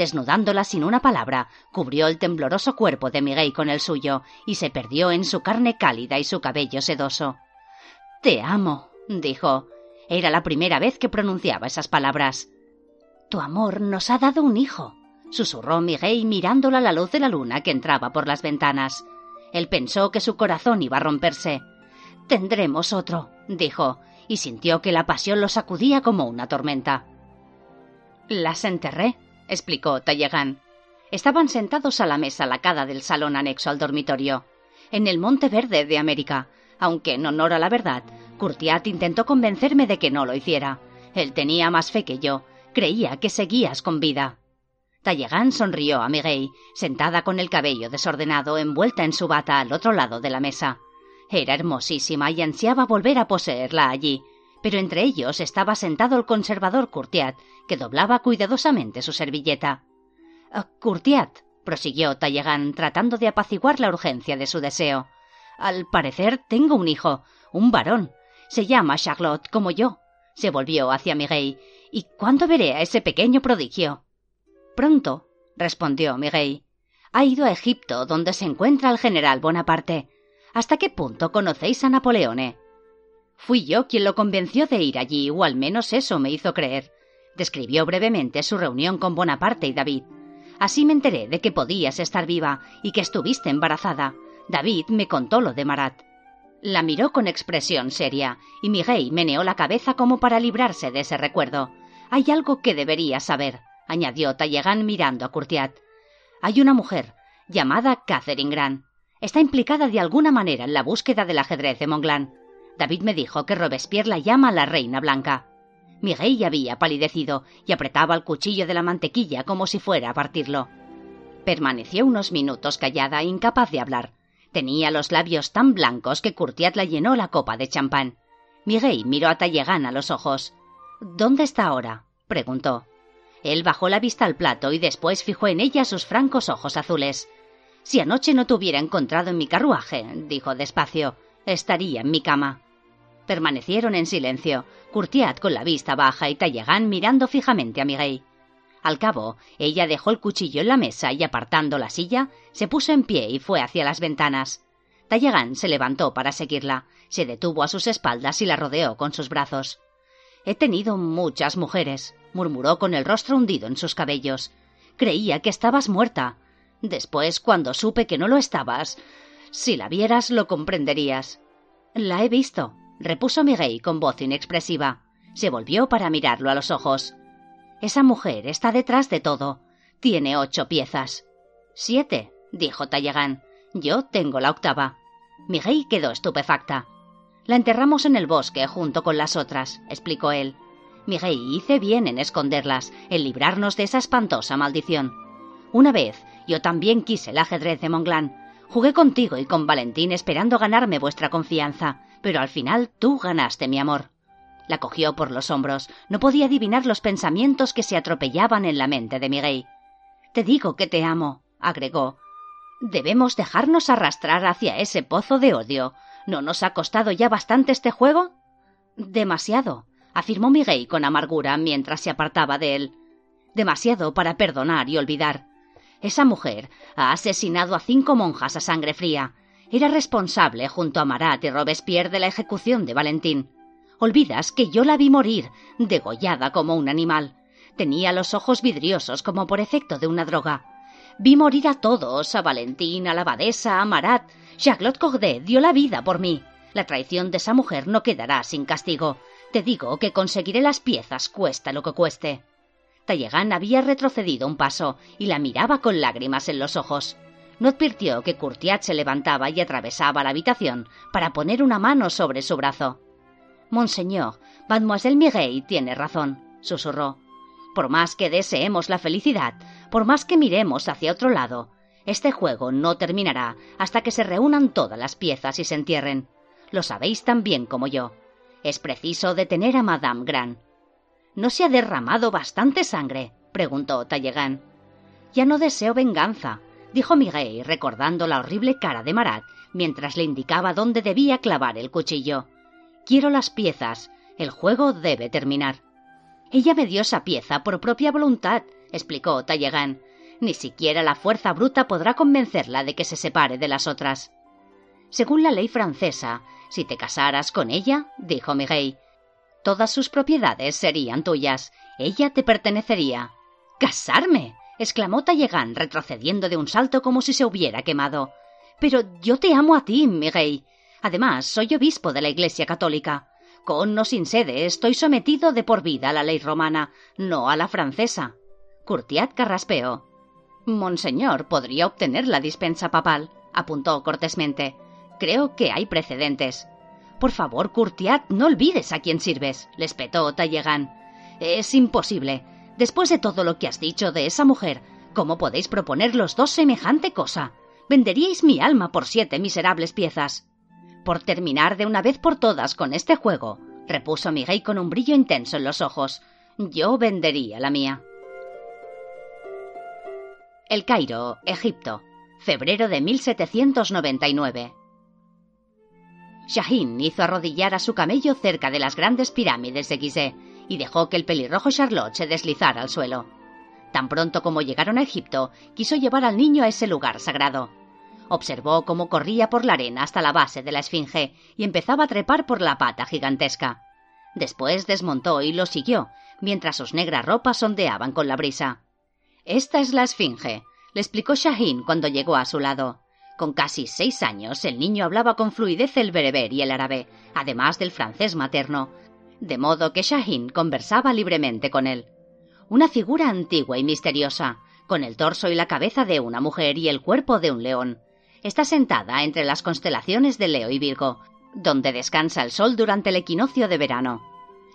Desnudándola sin una palabra, cubrió el tembloroso cuerpo de Miguel con el suyo y se perdió en su carne cálida y su cabello sedoso. Te amo, dijo. Era la primera vez que pronunciaba esas palabras. Tu amor nos ha dado un hijo, susurró Miguel mirándola a la luz de la luna que entraba por las ventanas. Él pensó que su corazón iba a romperse. Tendremos otro, dijo, y sintió que la pasión lo sacudía como una tormenta. Las enterré, explicó Tallegan. Estaban sentados a la mesa lacada del salón anexo al dormitorio, en el Monte Verde de América, aunque en honor a la verdad, Curtiat intentó convencerme de que no lo hiciera. Él tenía más fe que yo, creía que seguías con vida. Tallegan sonrió a Miguel, sentada con el cabello desordenado, envuelta en su bata al otro lado de la mesa. Era hermosísima y ansiaba volver a poseerla allí, pero entre ellos estaba sentado el conservador Curtiat, que doblaba cuidadosamente su servilleta. Ah, Curtiat, prosiguió Tallegan, tratando de apaciguar la urgencia de su deseo. Al parecer tengo un hijo, un varón. Se llama Charlotte, como yo. Se volvió hacia Miguel. ¿Y cuándo veré a ese pequeño prodigio? Pronto, respondió Miguel. Ha ido a Egipto, donde se encuentra el general Bonaparte. ¿Hasta qué punto conocéis a Napoleone? Fui yo quien lo convenció de ir allí, o al menos eso me hizo creer. Describió brevemente su reunión con Bonaparte y David. Así me enteré de que podías estar viva y que estuviste embarazada. David me contó lo de Marat. La miró con expresión seria, y Miguel meneó la cabeza como para librarse de ese recuerdo. Hay algo que debería saber, añadió Tallegan mirando a Curtiat. Hay una mujer, llamada Catherine Grant. Está implicada de alguna manera en la búsqueda del ajedrez de Monglan. David me dijo que Robespierre la llama la Reina Blanca. Miguel había palidecido y apretaba el cuchillo de la mantequilla como si fuera a partirlo. Permaneció unos minutos callada, incapaz de hablar. Tenía los labios tan blancos que Curtiat la llenó la copa de champán. Miguel miró a Tallegan a los ojos. ¿Dónde está ahora? preguntó. Él bajó la vista al plato y después fijó en ella sus francos ojos azules. Si anoche no te hubiera encontrado en mi carruaje, dijo despacio, estaría en mi cama. Permanecieron en silencio, Curtiat con la vista baja y Tallegan mirando fijamente a Miguel. Al cabo, ella dejó el cuchillo en la mesa y apartando la silla, se puso en pie y fue hacia las ventanas. Tallegan se levantó para seguirla, se detuvo a sus espaldas y la rodeó con sus brazos. He tenido muchas mujeres, murmuró con el rostro hundido en sus cabellos. Creía que estabas muerta. Después, cuando supe que no lo estabas, si la vieras lo comprenderías. La he visto, repuso Miguel con voz inexpresiva. Se volvió para mirarlo a los ojos. Esa mujer está detrás de todo. Tiene ocho piezas. Siete, dijo Tallegán. Yo tengo la octava. Miguel quedó estupefacta. La enterramos en el bosque junto con las otras, explicó él. Miguel hice bien en esconderlas, en librarnos de esa espantosa maldición. Una vez yo también quise el ajedrez de Monglán. Jugué contigo y con Valentín esperando ganarme vuestra confianza, pero al final tú ganaste mi amor. La cogió por los hombros. No podía adivinar los pensamientos que se atropellaban en la mente de Miguel. Te digo que te amo, agregó. ¿Debemos dejarnos arrastrar hacia ese pozo de odio? ¿No nos ha costado ya bastante este juego? Demasiado, afirmó Miguel con amargura mientras se apartaba de él. Demasiado para perdonar y olvidar. Esa mujer ha asesinado a cinco monjas a sangre fría. Era responsable, junto a Marat y Robespierre, de la ejecución de Valentín. Olvidas que yo la vi morir, degollada como un animal. Tenía los ojos vidriosos como por efecto de una droga. Vi morir a todos, a Valentín, a la abadesa, a Marat. Charlotte Corday dio la vida por mí. La traición de esa mujer no quedará sin castigo. Te digo que conseguiré las piezas, cuesta lo que cueste. Tallegan había retrocedido un paso y la miraba con lágrimas en los ojos. No advirtió que Courtiat se levantaba y atravesaba la habitación para poner una mano sobre su brazo. Monseñor, Mademoiselle Mireille tiene razón, susurró. Por más que deseemos la felicidad, por más que miremos hacia otro lado, este juego no terminará hasta que se reúnan todas las piezas y se entierren. Lo sabéis tan bien como yo. Es preciso detener a Madame Grant. ¿No se ha derramado bastante sangre? preguntó Tallegan. Ya no deseo venganza, dijo Miguel, recordando la horrible cara de Marat mientras le indicaba dónde debía clavar el cuchillo. Quiero las piezas. El juego debe terminar. Ella me dio esa pieza por propia voluntad, explicó Tallegan. Ni siquiera la fuerza bruta podrá convencerla de que se separe de las otras. Según la ley francesa, si te casaras con ella, dijo Miguel, todas sus propiedades serían tuyas. Ella te pertenecería. ¿Casarme? Exclamó Tallegan, retrocediendo de un salto como si se hubiera quemado. Pero yo te amo a ti, Miguel. Además, soy obispo de la Iglesia Católica. Con o sin sede, estoy sometido de por vida a la ley romana, no a la francesa. Curtiat carraspeó. Monseñor podría obtener la dispensa papal, apuntó cortésmente. Creo que hay precedentes. Por favor, Curtiat, no olvides a quién sirves, le espetó Tallegan. Es imposible. Después de todo lo que has dicho de esa mujer, ¿cómo podéis proponer los dos semejante cosa? Venderíais mi alma por siete miserables piezas. Por terminar de una vez por todas con este juego, repuso Miguel con un brillo intenso en los ojos, yo vendería la mía. El Cairo, Egipto, febrero de 1799. Shahin hizo arrodillar a su camello cerca de las grandes pirámides de Gizeh y dejó que el pelirrojo Charlotte se deslizara al suelo. Tan pronto como llegaron a Egipto, quiso llevar al niño a ese lugar sagrado. Observó cómo corría por la arena hasta la base de la esfinge y empezaba a trepar por la pata gigantesca. Después desmontó y lo siguió, mientras sus negras ropas ondeaban con la brisa. Esta es la esfinge, le explicó Shahin cuando llegó a su lado. Con casi seis años, el niño hablaba con fluidez el bereber y el árabe, además del francés materno, de modo que Shahin conversaba libremente con él. Una figura antigua y misteriosa, con el torso y la cabeza de una mujer y el cuerpo de un león, está sentada entre las constelaciones de Leo y Virgo, donde descansa el sol durante el equinoccio de verano.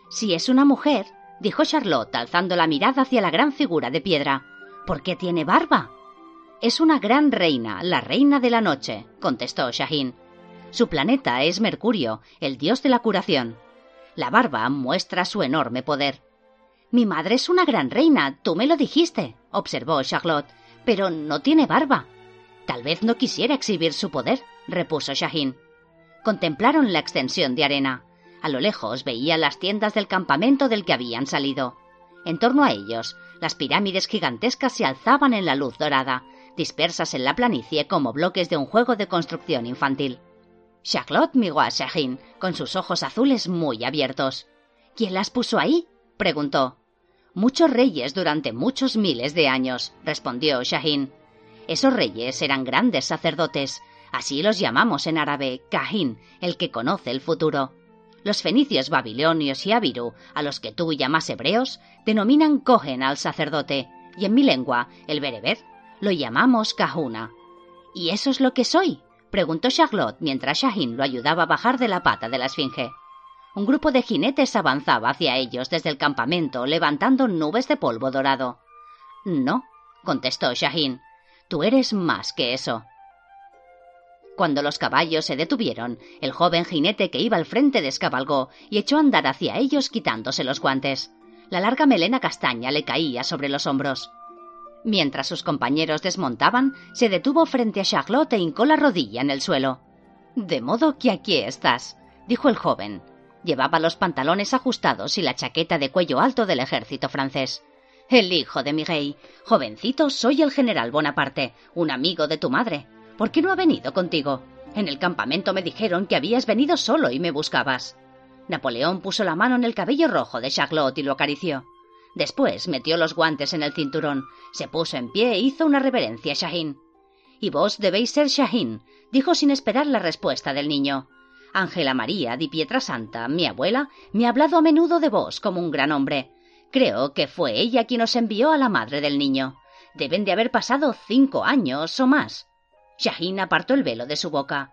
Si es una mujer, dijo Charlotte alzando la mirada hacia la gran figura de piedra, ¿por qué tiene barba? Es una gran reina, la reina de la noche, contestó Shahin. Su planeta es Mercurio, el dios de la curación. La barba muestra su enorme poder. Mi madre es una gran reina, tú me lo dijiste, observó Charlotte, pero no tiene barba. Tal vez no quisiera exhibir su poder, repuso Shahin. Contemplaron la extensión de arena. A lo lejos veían las tiendas del campamento del que habían salido. En torno a ellos, las pirámides gigantescas se alzaban en la luz dorada, dispersas en la planicie como bloques de un juego de construcción infantil. Charlotte miró a Shahin, con sus ojos azules muy abiertos. ¿Quién las puso ahí? preguntó. Muchos reyes durante muchos miles de años, respondió Shahin. Esos reyes eran grandes sacerdotes, así los llamamos en árabe Kahin, el que conoce el futuro. Los fenicios babilonios y Abiru, a los que tú llamas hebreos, denominan Cohen al sacerdote, y en mi lengua, el bereber, lo llamamos Kahuna. ¿Y eso es lo que soy? Preguntó Charlotte mientras Shahin lo ayudaba a bajar de la pata de la esfinge. Un grupo de jinetes avanzaba hacia ellos desde el campamento, levantando nubes de polvo dorado. No, contestó Shahin. Tú eres más que eso. Cuando los caballos se detuvieron, el joven jinete que iba al frente descabalgó y echó a andar hacia ellos quitándose los guantes. La larga melena castaña le caía sobre los hombros. Mientras sus compañeros desmontaban, se detuvo frente a Charlotte e hincó la rodilla en el suelo. De modo que aquí estás, dijo el joven. Llevaba los pantalones ajustados y la chaqueta de cuello alto del ejército francés. El hijo de mi rey. Jovencito, soy el general Bonaparte, un amigo de tu madre. ¿Por qué no ha venido contigo? En el campamento me dijeron que habías venido solo y me buscabas. Napoleón puso la mano en el cabello rojo de Charlotte y lo acarició. Después metió los guantes en el cinturón, se puso en pie e hizo una reverencia a Shahin. Y vos debéis ser Shahin, dijo sin esperar la respuesta del niño. Ángela María di Pietrasanta, mi abuela, me ha hablado a menudo de vos como un gran hombre. Creo que fue ella quien os envió a la madre del niño. Deben de haber pasado cinco años o más. Shahin apartó el velo de su boca.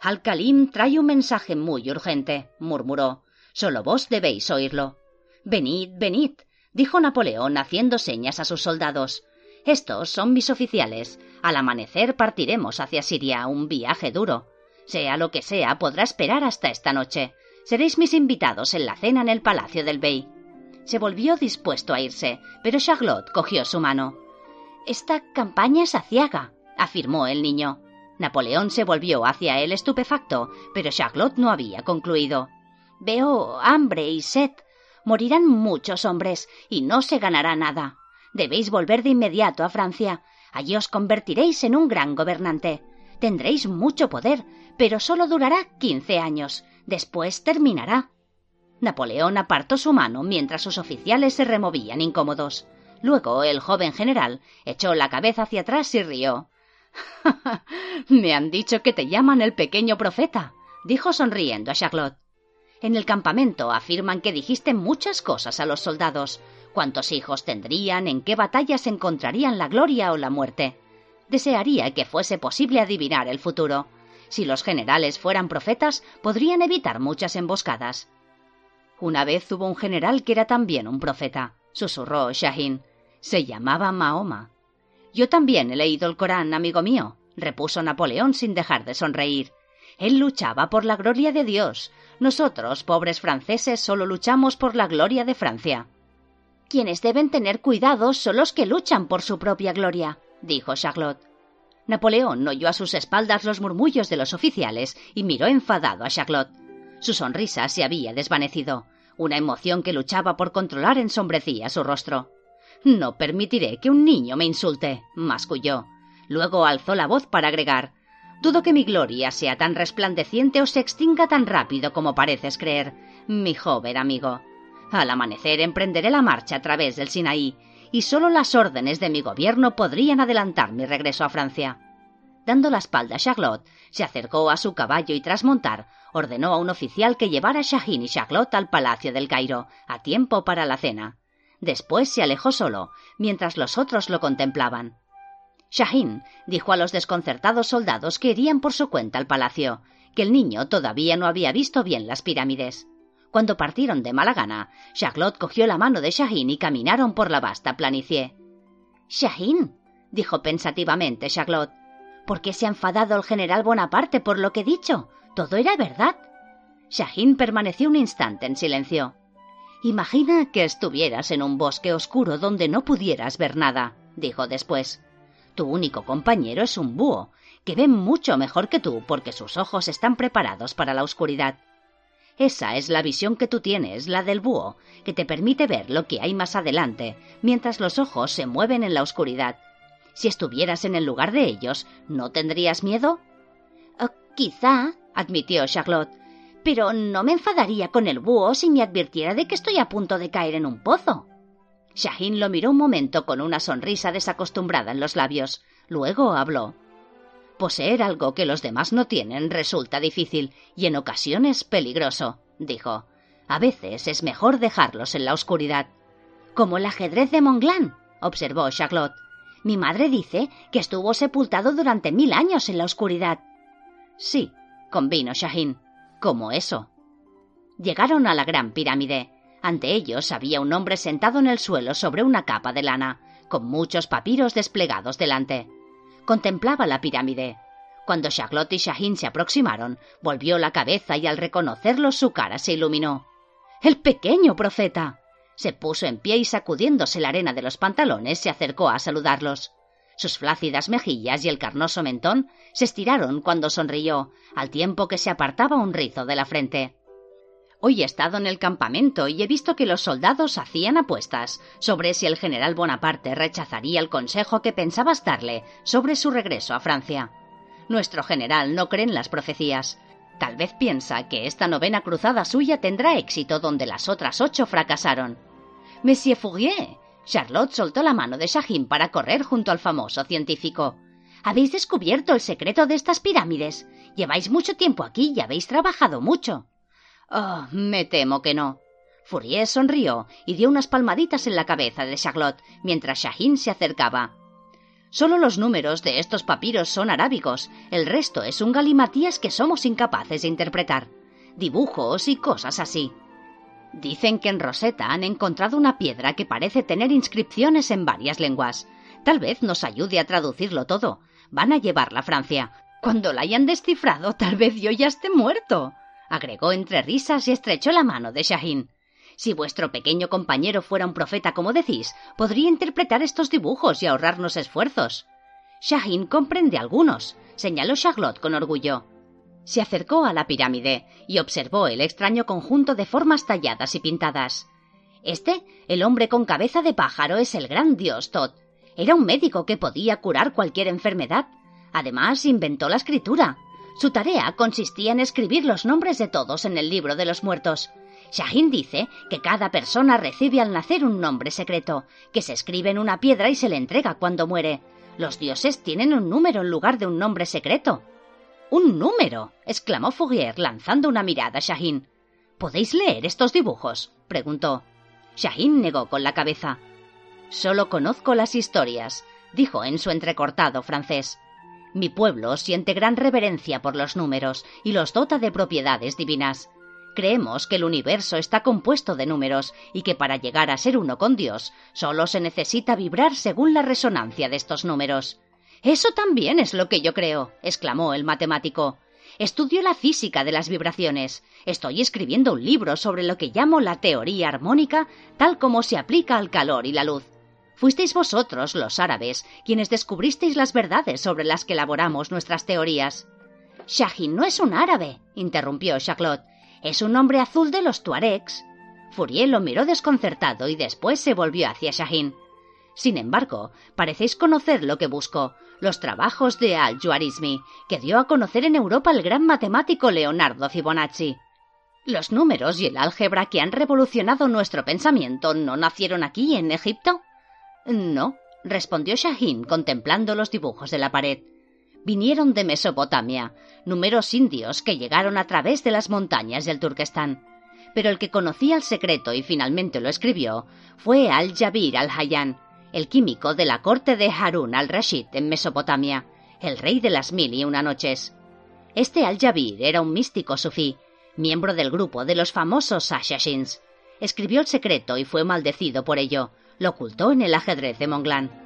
Al-Kalim trae un mensaje muy urgente, murmuró. Solo vos debéis oírlo. Venid, venid, dijo Napoleón haciendo señas a sus soldados. Estos son mis oficiales. Al amanecer partiremos hacia Siria, un viaje duro. Sea lo que sea, podrá esperar hasta esta noche. Seréis mis invitados en la cena en el palacio del Bey. Se volvió dispuesto a irse, pero Charlotte cogió su mano. Esta campaña es aciaga, afirmó el niño. Napoleón se volvió hacia él estupefacto, pero Charlotte no había concluido. Veo hambre y sed. Morirán muchos hombres y no se ganará nada. Debéis volver de inmediato a Francia. Allí os convertiréis en un gran gobernante. Tendréis mucho poder, pero solo durará quince años. Después terminará. Napoleón apartó su mano mientras sus oficiales se removían incómodos. Luego el joven general echó la cabeza hacia atrás y rió. Me han dicho que te llaman el pequeño profeta, dijo sonriendo a Charlotte. En el campamento afirman que dijiste muchas cosas a los soldados, cuántos hijos tendrían, en qué batallas encontrarían la gloria o la muerte. Desearía que fuese posible adivinar el futuro. Si los generales fueran profetas, podrían evitar muchas emboscadas. Una vez hubo un general que era también un profeta, susurró Shahin. Se llamaba Mahoma. Yo también he leído el Corán, amigo mío, repuso Napoleón sin dejar de sonreír. Él luchaba por la gloria de Dios. Nosotros, pobres franceses, solo luchamos por la gloria de Francia. Quienes deben tener cuidado son los que luchan por su propia gloria, dijo Charlotte. Napoleón oyó a sus espaldas los murmullos de los oficiales y miró enfadado a Charlotte. Su sonrisa se había desvanecido. Una emoción que luchaba por controlar ensombrecía su rostro. No permitiré que un niño me insulte, masculló. Luego alzó la voz para agregar Dudo que mi gloria sea tan resplandeciente o se extinga tan rápido como pareces creer, mi joven amigo. Al amanecer emprenderé la marcha a través del Sinaí, y solo las órdenes de mi gobierno podrían adelantar mi regreso a Francia. Dando la espalda a Charlotte, se acercó a su caballo y tras montar, ordenó a un oficial que llevara a Shahin y Charlotte al palacio del Cairo, a tiempo para la cena. Después se alejó solo, mientras los otros lo contemplaban. Shahin dijo a los desconcertados soldados que irían por su cuenta al palacio, que el niño todavía no había visto bien las pirámides. Cuando partieron de mala gana, Charlotte cogió la mano de Shahin y caminaron por la vasta planicie. Shahin, dijo pensativamente Charlotte, ¿por qué se ha enfadado el general Bonaparte por lo que he dicho? Todo era verdad. Shahin permaneció un instante en silencio. Imagina que estuvieras en un bosque oscuro donde no pudieras ver nada, dijo después. Tu único compañero es un búho, que ve mucho mejor que tú porque sus ojos están preparados para la oscuridad. Esa es la visión que tú tienes, la del búho, que te permite ver lo que hay más adelante, mientras los ojos se mueven en la oscuridad. Si estuvieras en el lugar de ellos, ¿no tendrías miedo? Oh, quizá, admitió Charlotte, pero no me enfadaría con el búho si me advirtiera de que estoy a punto de caer en un pozo. Shahin lo miró un momento con una sonrisa desacostumbrada en los labios. Luego habló. Poseer algo que los demás no tienen resulta difícil y en ocasiones peligroso. dijo. A veces es mejor dejarlos en la oscuridad. Como el ajedrez de Monglán, observó Charlotte. Mi madre dice que estuvo sepultado durante mil años en la oscuridad. Sí, convino Shahin. Como eso. Llegaron a la gran pirámide. Ante ellos había un hombre sentado en el suelo sobre una capa de lana, con muchos papiros desplegados delante. Contemplaba la pirámide. Cuando Charlotte y Shahin se aproximaron, volvió la cabeza y al reconocerlos su cara se iluminó. ¡El pequeño profeta! Se puso en pie y sacudiéndose la arena de los pantalones se acercó a saludarlos. Sus flácidas mejillas y el carnoso mentón se estiraron cuando sonrió, al tiempo que se apartaba un rizo de la frente. Hoy he estado en el campamento y he visto que los soldados hacían apuestas sobre si el general Bonaparte rechazaría el consejo que pensabas darle sobre su regreso a Francia. Nuestro general no cree en las profecías. Tal vez piensa que esta novena cruzada suya tendrá éxito donde las otras ocho fracasaron. Monsieur Fourier. Charlotte soltó la mano de Shahin para correr junto al famoso científico. Habéis descubierto el secreto de estas pirámides. Lleváis mucho tiempo aquí y habéis trabajado mucho. Oh, me temo que no. Fourier sonrió y dio unas palmaditas en la cabeza de Charlotte mientras Shahin se acercaba. Solo los números de estos papiros son arábigos, el resto es un galimatías que somos incapaces de interpretar. Dibujos y cosas así. Dicen que en Rosetta han encontrado una piedra que parece tener inscripciones en varias lenguas. Tal vez nos ayude a traducirlo todo. Van a llevarla a Francia. Cuando la hayan descifrado, tal vez yo ya esté muerto. Agregó entre risas y estrechó la mano de Shahin. Si vuestro pequeño compañero fuera un profeta como decís, podría interpretar estos dibujos y ahorrarnos esfuerzos. Shahin comprende algunos, señaló Charlotte con orgullo. Se acercó a la pirámide y observó el extraño conjunto de formas talladas y pintadas. Este, el hombre con cabeza de pájaro, es el gran dios Tot. Era un médico que podía curar cualquier enfermedad. Además, inventó la escritura. Su tarea consistía en escribir los nombres de todos en el libro de los muertos. Shahin dice que cada persona recibe al nacer un nombre secreto, que se escribe en una piedra y se le entrega cuando muere. Los dioses tienen un número en lugar de un nombre secreto. ¡Un número! exclamó Fourier lanzando una mirada a Shahin. ¿Podéis leer estos dibujos? preguntó. Shahin negó con la cabeza. Solo conozco las historias, dijo en su entrecortado francés. Mi pueblo siente gran reverencia por los números y los dota de propiedades divinas. Creemos que el universo está compuesto de números y que para llegar a ser uno con Dios solo se necesita vibrar según la resonancia de estos números. Eso también es lo que yo creo, exclamó el matemático. Estudio la física de las vibraciones. Estoy escribiendo un libro sobre lo que llamo la teoría armónica, tal como se aplica al calor y la luz. Fuisteis vosotros, los árabes, quienes descubristeis las verdades sobre las que elaboramos nuestras teorías. Shahin no es un árabe, interrumpió Charlotte. Es un hombre azul de los tuaregs. Fourier lo miró desconcertado y después se volvió hacia Shahin. Sin embargo, parecéis conocer lo que busco, los trabajos de Al-Juarizmi, que dio a conocer en Europa el gran matemático Leonardo Fibonacci. ¿Los números y el álgebra que han revolucionado nuestro pensamiento no nacieron aquí, en Egipto? No, respondió Shahin contemplando los dibujos de la pared vinieron de Mesopotamia, números indios que llegaron a través de las montañas del Turquestán. Pero el que conocía el secreto y finalmente lo escribió fue Al-Jabir al-Hayyan, el químico de la corte de Harun al-Rashid en Mesopotamia, el rey de las mil y una noches. Este Al-Jabir era un místico sufí, miembro del grupo de los famosos Ashashins. Escribió el secreto y fue maldecido por ello. Lo ocultó en el ajedrez de Monglan.